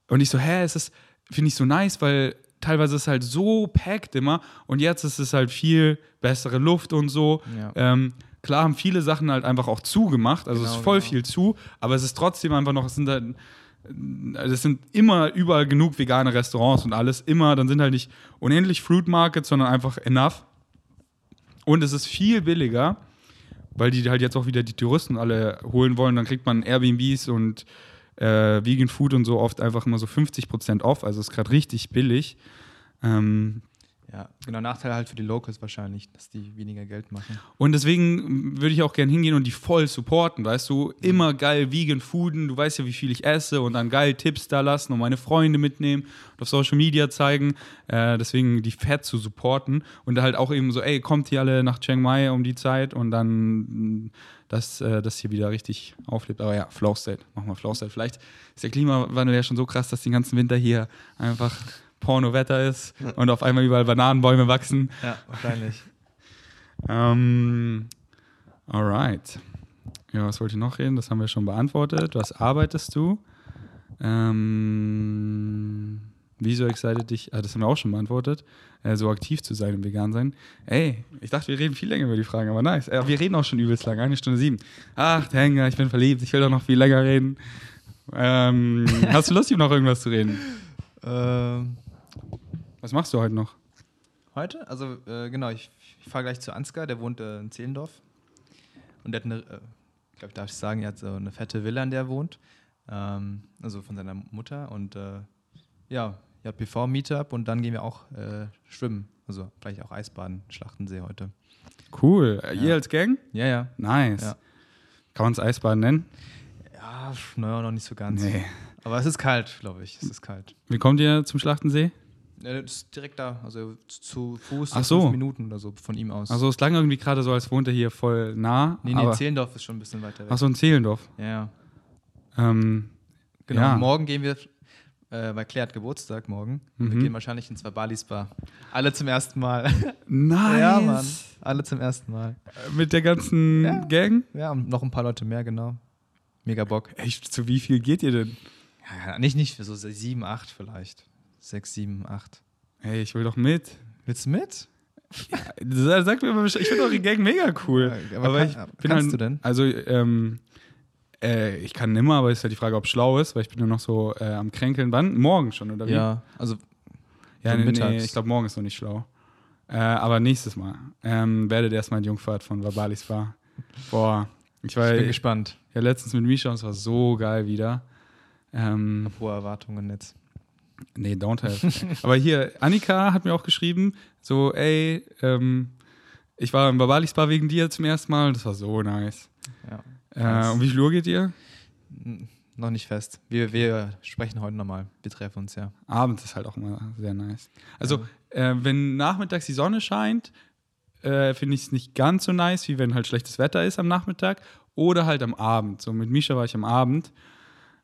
Und ich so, hä, es ist, finde ich so nice, weil teilweise ist es halt so packed immer und jetzt ist es halt viel bessere Luft und so. Ja. Ähm, klar haben viele Sachen halt einfach auch zugemacht, also es Genau, ist voll genau. viel zu, aber es ist trotzdem einfach noch, es sind halt, also es sind immer überall genug vegane Restaurants und alles, immer, dann sind halt nicht unendlich Fruit Markets, sondern einfach enough. Und es ist viel billiger, weil die halt jetzt auch wieder die Touristen alle holen wollen. Dann kriegt man Airbnbs und äh, Vegan Food und so oft einfach immer so 50% off. Also ist gerade richtig billig. Ähm, Ja, genau, Nachteil halt für die Locals wahrscheinlich, dass die weniger Geld machen. und deswegen würde ich auch gerne hingehen und die voll supporten, weißt du? Immer geil vegan fooden, du weißt ja, wie viel ich esse und dann geil Tipps da lassen und meine Freunde mitnehmen und auf Social Media zeigen. Äh, deswegen die fett zu supporten und halt auch eben so, ey, kommt hier alle nach Chiang Mai um die Zeit und dann, dass äh, das hier wieder richtig auflebt. Aber ja, Flow State, machen wir Flow State. Vielleicht ist der Klimawandel ja schon so krass, dass den ganzen Winter hier einfach Porno-Wetter ist und auf einmal überall Bananenbäume wachsen. Ja, wahrscheinlich. Ähm, alright. Ja, was wollte ich noch reden? Das haben wir schon beantwortet. Was arbeitest du? Ähm, wieso excited dich? Ah, das haben wir auch schon beantwortet. Äh, so aktiv zu sein im Vegan sein. Ey, ich dachte, wir reden viel länger über die Fragen, aber nice. Äh, wir reden auch schon übelst lang, eine Stunde sieben. Ach, Hänger, ich bin verliebt, ich will doch noch viel länger reden. Ähm, hast du Lust, über noch irgendwas zu reden? ähm, Was machst du heute noch? heute? Also, äh, genau, ich, ich fahre gleich zu Ansgar, der wohnt äh, in Zehlendorf. Und der hat eine, äh, ich glaube, darf ich sagen, er hat so eine fette Villa, in der er wohnt. Ähm, also von seiner Mutter. Und äh, ja, ja, PV-Meetup und dann gehen wir auch äh, schwimmen. Also vielleicht auch Eisbaden, Schlachtensee heute. Cool. Äh, Ihr Ja. als Gang? Ja, ja. Nice. Ja. Kann man es Eisbaden nennen? Ja, naja, noch nicht so ganz. Nee. Aber es ist kalt, glaube ich. Es ist kalt. Wie kommt ihr zum Schlachtensee? Ja, das ist direkt da, also zu Fuß Ach so fünf Minuten oder so von ihm aus. Also es klang irgendwie gerade so, als wohnt er hier voll nah. nee, nee, aber, Zehlendorf ist schon ein bisschen weiter weg. ach so, in Zehlendorf. Ja. Ähm, Genau, Ja. morgen gehen wir, äh, weil Claire hat Geburtstag morgen. Wir Mhm. gehen wahrscheinlich ins Vabalis Bar. Alle zum ersten Mal. nice. Ja, Mann. Alle zum ersten Mal. Mit der ganzen Ja. Gang? Ja, und noch ein paar Leute mehr, genau. Mega Bock. Echt, zu wie viel geht ihr denn? Ja, nicht, nicht, für so sieben, acht vielleicht. Sechs, sieben, acht. Ey, ich will doch mit. Willst du mit? Sa- Sag mir mal, ich finde eure Gang mega cool. Ja, aber kann- kannst du denn? Also, ähm, äh, ich kann nimmer, aber ist ja die Frage, ob es schlau ist, weil ich bin nur noch so äh, am Kränkeln. Wann? Morgen schon, oder wie? Ja, also Ja, nee, nee, ich glaube, morgen ist noch nicht schlau. Äh, aber nächstes Mal ähm, werdet ihr erstmal die Jungfahrt von Vabalis Bar. Boah, ich war ich bin ja gespannt. letztens mit Misha und es war so geil wieder. Ähm, Hab hohe Erwartungen jetzt. Nee, don't have. aber hier, Annika hat mir auch geschrieben, so, ey, ähm, ich war im Vabalis Bar wegen dir zum ersten Mal und das war so nice. Ja. Äh, um wie viel Uhr geht ihr? Noch nicht fest. Wir, wir sprechen heute nochmal. Wir treffen uns, ja. Abends ist halt auch immer sehr nice. Also, äh, wenn nachmittags die Sonne scheint, äh, finde ich es nicht ganz so nice, wie wenn halt schlechtes Wetter ist am Nachmittag oder halt am Abend. So mit Misha war ich am Abend.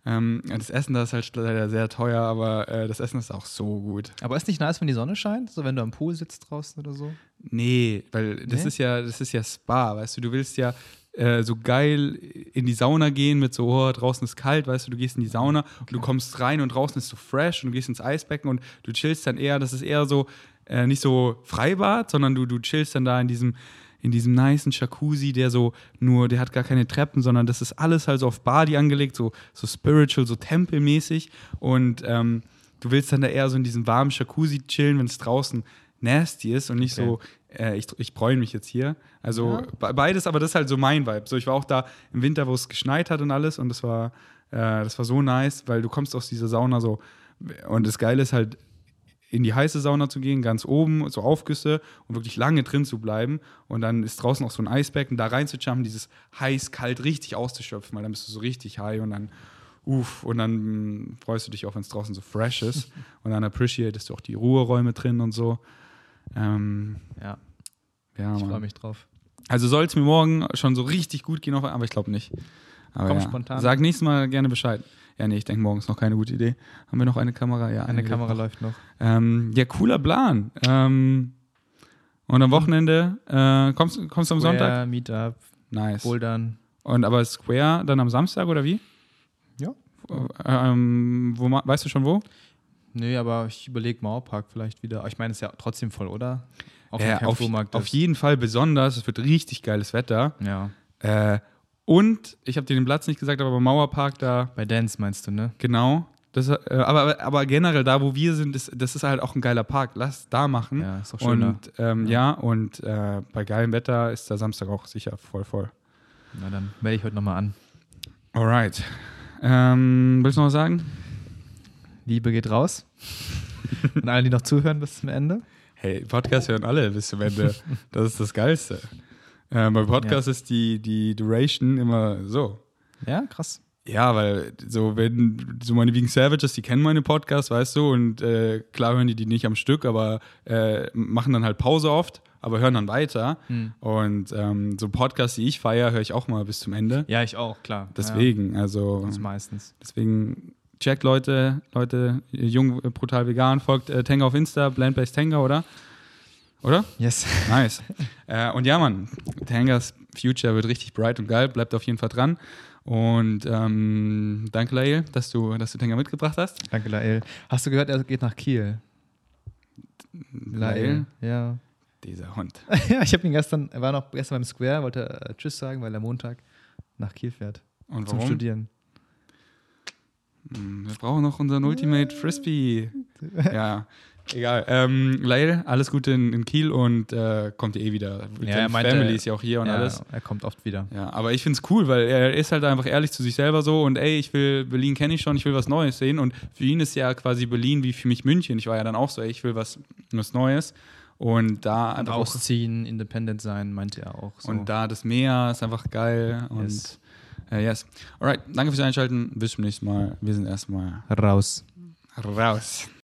Ähm, das Essen da ist halt leider sehr teuer, aber äh, das Essen ist auch so gut. Aber ist nicht nice, wenn die Sonne scheint? So, wenn du am Pool sitzt draußen oder so? Nee, weil das Nee? ist ja, das ist ja Spa, weißt du, du willst ja äh, so geil in die Sauna gehen mit so, oh, draußen ist kalt, weißt du, du gehst in die Sauna und du kommst rein und draußen ist so fresh und du gehst ins Eisbecken und du chillst dann eher, das ist eher so, äh, nicht so Freibad, sondern du, du chillst dann da in diesem, in diesem nicen Jacuzzi, der so nur, der hat gar keine Treppen, sondern das ist alles halt so auf Badi angelegt, so, so spiritual, so tempelmäßig und ähm, du willst dann da eher so in diesem warmen Jacuzzi chillen, wenn es draußen nasty ist und nicht Okay. so, äh, ich, ich bräune mich jetzt hier. Also be- beides, aber das ist halt so mein Vibe. So, ich war auch da im Winter, wo es geschneit hat und alles und das war, äh, das war so nice, weil du kommst aus dieser Sauna so und das Geile ist halt, in die heiße Sauna zu gehen, ganz oben, so Aufgüsse und wirklich lange drin zu bleiben. Und dann ist draußen auch so ein Eisbecken, da reinzujumpen, dieses heiß, kalt richtig auszuschöpfen, weil dann bist du so richtig high und dann, uff, und dann mm, freust du dich auch, wenn es draußen so fresh ist. und dann appreciatest du auch die Ruheräume drin und so. Ähm, Ja, ja, ich freue mich drauf. Also soll es mir morgen schon so richtig gut gehen, aber ich glaube nicht. Aber Komm ja. spontan. Sag nächstes Mal gerne Bescheid. Ja, nee, ich denke, morgen ist noch keine gute Idee. Haben wir noch eine Kamera? Ja, Eine geht Kamera noch. läuft noch. Ähm, ja, cooler Plan. Ähm, und am Wochenende äh, kommst, kommst du am Sonntag? Square, Meetup, Nice. Bouldern. Und aber Square dann am Samstag oder wie? Ja. Ähm, wo, weißt du schon wo? Nö, aber ich überlege Mauerpark vielleicht wieder. Ich meine, es ist ja trotzdem voll, oder? Auch wenn Ja, auf, auf jeden Fall besonders. Es wird richtig geiles Wetter. Ja. Äh, und ich habe dir den Platz nicht gesagt, aber beim Mauerpark da Bei Dance meinst du, ne? Genau. Das, äh, aber, aber generell da, wo wir sind, ist, das ist halt auch ein geiler Park. Lass da machen. Ja, ist doch schöner. und ähm, ja. und äh, bei geilem Wetter ist der Samstag auch sicher voll voll. Na, dann melde ich heute nochmal an. Alright. Ähm, willst du noch was sagen? Liebe geht raus. Und alle, die noch zuhören bis zum Ende. Hey, Podcast hören alle bis zum Ende. Das ist das Geilste. Ähm, bei Podcast ist die, die Duration immer so. Ja, krass. Ja, weil so, wenn so meine Vegan Savages, die kennen meine Podcasts, weißt du, und äh, klar hören die die nicht am Stück, aber äh, machen dann halt Pause oft, aber hören dann weiter. Hm. Und ähm, so Podcasts, die ich feiere, höre ich auch mal bis zum Ende. Ja, ich auch, klar. Deswegen, also Ja, das meistens. deswegen checkt Leute, Leute, jung, äh, brutal vegan, folgt äh, Tenga auf Insta, Blend-Based Tenga, oder? Oder? Yes. Nice. äh, und ja, Mann, Tangas Future wird richtig bright und geil. Bleibt auf jeden Fall dran. Und ähm, danke, Lael, dass du, dass du Tenga mitgebracht hast. Danke, Lael. Hast du gehört, er geht nach Kiel? Lael? Ja. Dieser Hund. ja, ich habe ihn gestern, er war noch gestern beim Square, wollte äh, Tschüss sagen, weil er Montag nach Kiel fährt. Und Zum warum? Studieren. Hm, Wir brauchen noch unseren Ultimate Frisbee. ja, egal. Ähm, Lael, alles Gute in, in Kiel und äh, kommt eh wieder. Ja, er meinte- Family ist ja auch hier und ja, alles. Er kommt oft wieder. Ja, aber ich finde es cool, weil er ist halt einfach ehrlich zu sich selber so und ey, ich will, Berlin kenne ich schon, ich will was Neues sehen und für ihn ist ja quasi Berlin wie für mich München. Ich war ja dann auch so, ey, ich will was, was Neues und da Und einfach ausziehen, independent sein, meinte er auch. So. und da das Meer ist einfach geil und Yes. äh, yes. Alright, danke fürs Einschalten, bis zum nächsten Mal. Wir sind erstmal raus. raus.